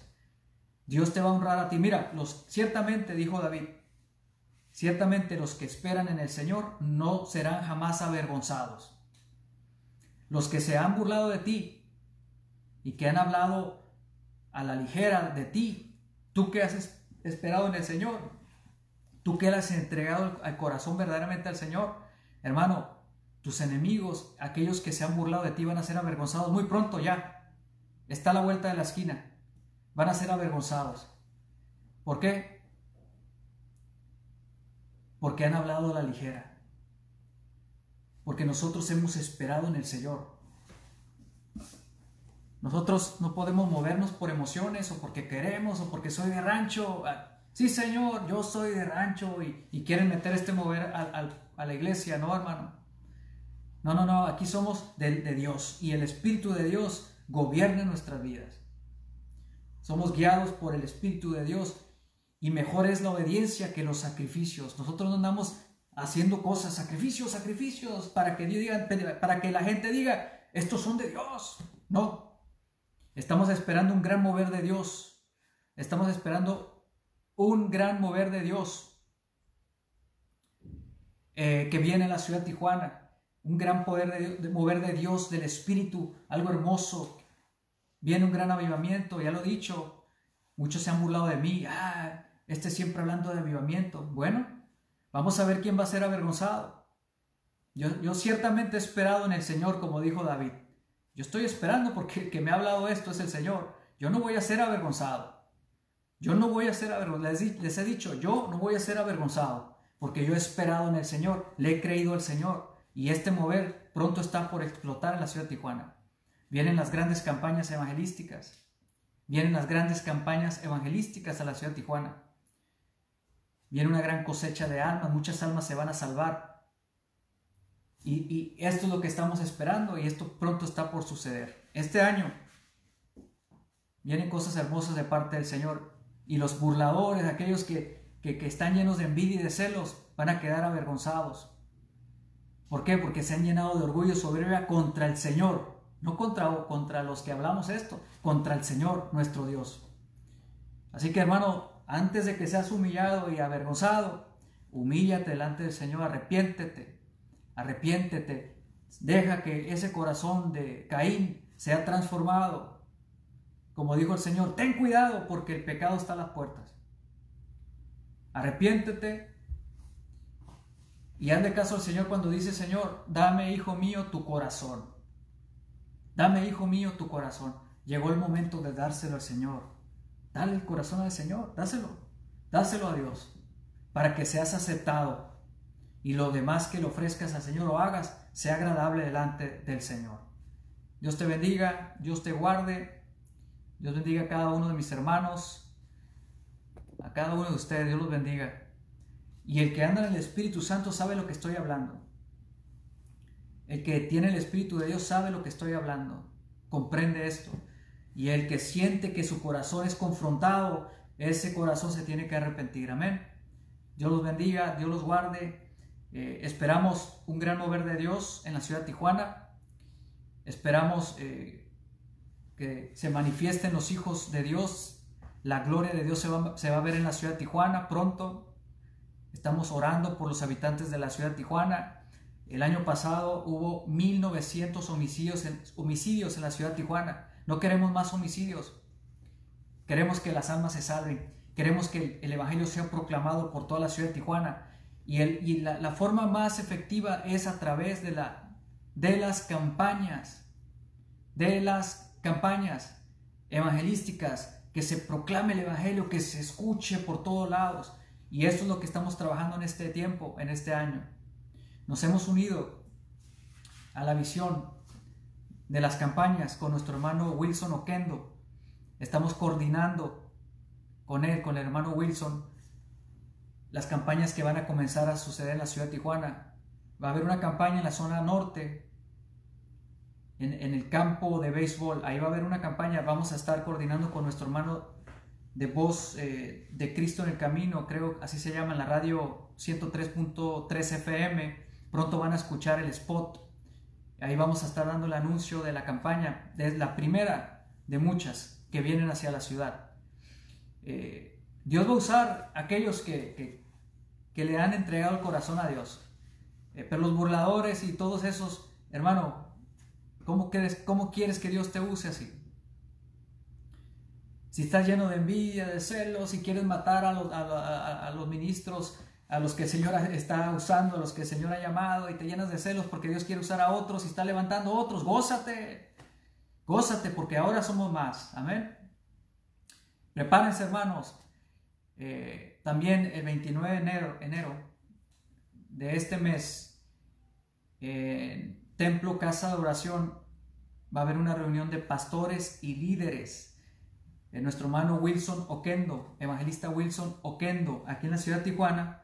Dios te va a honrar a ti. Mira, los, ciertamente, dijo David, ciertamente los que esperan en el Señor no serán jamás avergonzados los que se han burlado de ti y que han hablado a la ligera de ti, tú que has esperado en el Señor, tú que le has entregado al corazón verdaderamente al Señor, hermano, tus enemigos, aquellos que se han burlado de ti, van a ser avergonzados muy pronto ya. Está a la vuelta de la esquina. Van a ser avergonzados. ¿Por qué? Porque han hablado a la ligera porque nosotros hemos esperado en el Señor. Nosotros no podemos movernos por emociones o porque queremos o porque soy de rancho. Ah, sí, Señor, yo soy de rancho y, quieren meter este mover a, la iglesia, ¿no, hermano? No, no, no, aquí somos de, de Dios y el Espíritu de Dios gobierna nuestras vidas. Somos guiados por el Espíritu de Dios y mejor es la obediencia que los sacrificios. Nosotros no andamos haciendo cosas, sacrificios, sacrificios, para que, diga, para que la gente diga, estos son de Dios. No, estamos esperando un gran mover de Dios. Estamos esperando un gran mover de Dios eh, que viene a la ciudad de Tijuana. Un gran poder de, mover de Dios, del Espíritu, algo hermoso. Viene un gran avivamiento, ya lo he dicho. Muchos se han burlado de mí. Ah, este siempre hablando de avivamiento. Bueno, Vamos a ver quién va a ser avergonzado. Yo, ciertamente he esperado en el Señor, como dijo David. Yo estoy esperando porque el que me ha hablado esto es el Señor. Yo no voy a ser avergonzado. Yo no voy a ser avergonzado. Les, he dicho, yo no voy a ser avergonzado porque yo he esperado en el Señor, le he creído al Señor y este mover pronto está por explotar en la ciudad de Tijuana. Vienen las grandes campañas evangelísticas. Vienen las grandes campañas evangelísticas a la ciudad de Tijuana. Viene una gran cosecha de almas, muchas almas se van a salvar. Y, esto es lo que estamos esperando y esto pronto está por suceder. Este año vienen cosas hermosas de parte del Señor y los burladores, aquellos que, están llenos de envidia y de celos, van a quedar avergonzados. ¿Por qué? Porque se han llenado de orgullo y soberbia contra el Señor, no contra, contra los que hablamos esto, contra el Señor, nuestro Dios. Así que hermano, antes de que seas humillado y avergonzado, humíllate delante del Señor, arrepiéntete, arrepiéntete, deja que ese corazón de Caín sea transformado. Como dijo el Señor, ten cuidado porque el pecado está a las puertas. Arrepiéntete y hazle caso al Señor cuando dice, Señor, dame, hijo mío, tu corazón. Dame, hijo mío, tu corazón. Llegó el momento de dárselo al Señor. Dale el corazón al Señor, dáselo, dáselo a Dios, para que seas aceptado y lo demás que le ofrezcas al Señor o hagas sea agradable delante del Señor. Dios te bendiga, Dios te guarde, Dios bendiga a cada uno de mis hermanos, a cada uno de ustedes, Dios los bendiga. Y el que anda en el Espíritu Santo sabe lo que estoy hablando. El que tiene el Espíritu de Dios sabe lo que estoy hablando, comprende esto. Y el que siente que su corazón es confrontado, ese corazón se tiene que arrepentir. Amén. Dios los bendiga, Dios los guarde. Eh, esperamos un gran mover de Dios en la ciudad de Tijuana. Esperamos eh, que se manifiesten los hijos de Dios. La gloria de Dios se va, se va, a ver en la ciudad de Tijuana pronto. Estamos orando por los habitantes de la ciudad de Tijuana. El año pasado hubo 1.900 homicidios en, homicidios en la ciudad de Tijuana. No queremos más homicidios. Queremos que las almas se salven. Queremos que el Evangelio sea proclamado por toda la ciudad de Tijuana. Y, la, forma más efectiva es a través de, la, de las campañas, de las campañas evangelísticas, que se proclame el Evangelio, que se escuche por todos lados. Y eso es lo que estamos trabajando en este tiempo, en este año. Nos hemos unido a la visión de las campañas con nuestro hermano Wilson Oquendo. Estamos coordinando con él, con el hermano Wilson, las campañas que van a comenzar a suceder en la ciudad de Tijuana. Va a haber una campaña en la zona norte, en, el campo de béisbol. Ahí va a haber una campaña, vamos a estar coordinando con nuestro hermano de voz eh, de Cristo en el Camino, creo así se llama en la radio 103.3 FM. Pronto van a escuchar el spot. Ahí vamos a estar dando el anuncio de la campaña. Es la primera de muchas que vienen hacia la ciudad. Eh, Dios va a usar aquellos que, le han entregado el corazón a Dios. Eh, pero los burladores y todos esos, hermano, ¿cómo quieres, ¿cómo quieres que Dios te use así? Si estás lleno de envidia, de celos, si quieres matar a a, los ministros, a los que el Señor está usando, a los que el Señor ha llamado y te llenas de celos porque Dios quiere usar a otros y está levantando a otros, gózate, gózate porque ahora somos más. Amén. Prepárense hermanos. Eh, también el 29 de enero, enero de este mes, en Templo Casa de Oración, va a haber una reunión de pastores y líderes nuestro hermano Wilson Oquendo, evangelista Wilson Oquendo, aquí en la ciudad de Tijuana,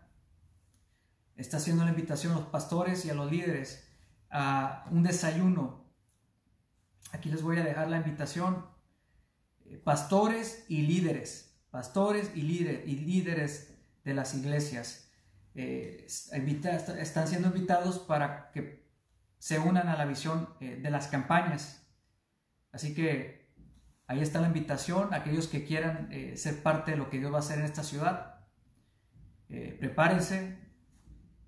está haciendo la invitación a los pastores y a los líderes a un desayuno. Aquí les voy a dejar la invitación. Eh, pastores y líderes, pastores y, líderes, y líderes de las iglesias eh, están siendo invitados para que se unan a la visión eh, de las campañas. Así que Ahí está la invitación, aquellos que quieran ser parte de lo que Dios va a hacer en esta ciudad. Prepárense.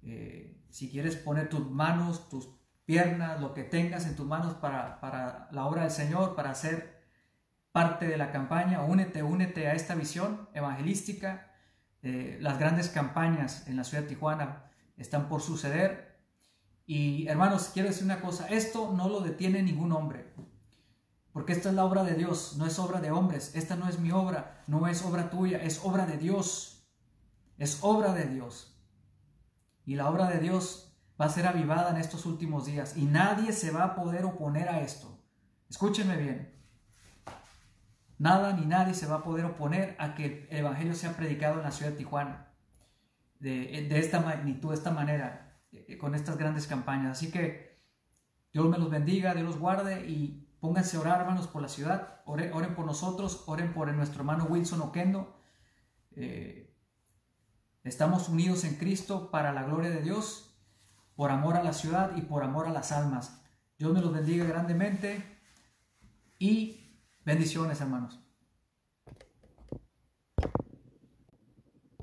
Eh, si quieres poner tus manos, tus piernas, lo que tengas en tus manos para, para la obra del Señor, para ser parte de la campaña, únete, únete a esta visión evangelística. las grandes campañas en la ciudad de Tijuana están por suceder. Y hermanos, quiero decir una cosa, esto no lo detiene ningún hombre. Porque esta es la obra de Dios, no es obra de hombres. Esta no es mi obra, no es obra tuya, es obra de Dios. Es obra de Dios. Y la obra de Dios va a ser avivada en estos últimos días. Y nadie se va a poder oponer a esto. Escúchenme bien. Nada ni nadie se va a poder oponer a que el Evangelio sea predicado en la ciudad de Tijuana. De, esta magnitud, de esta manera, eh, con estas grandes campañas. Así que Dios me los bendiga, Dios los guarde y Pónganse a orar, hermanos, por la ciudad. Oren, por nosotros, oren por nuestro hermano Wilson Oquendo. Eh, estamos unidos en Cristo para la gloria de Dios, por amor a la ciudad y por amor a las almas. Dios me los bendiga grandemente y bendiciones, hermanos.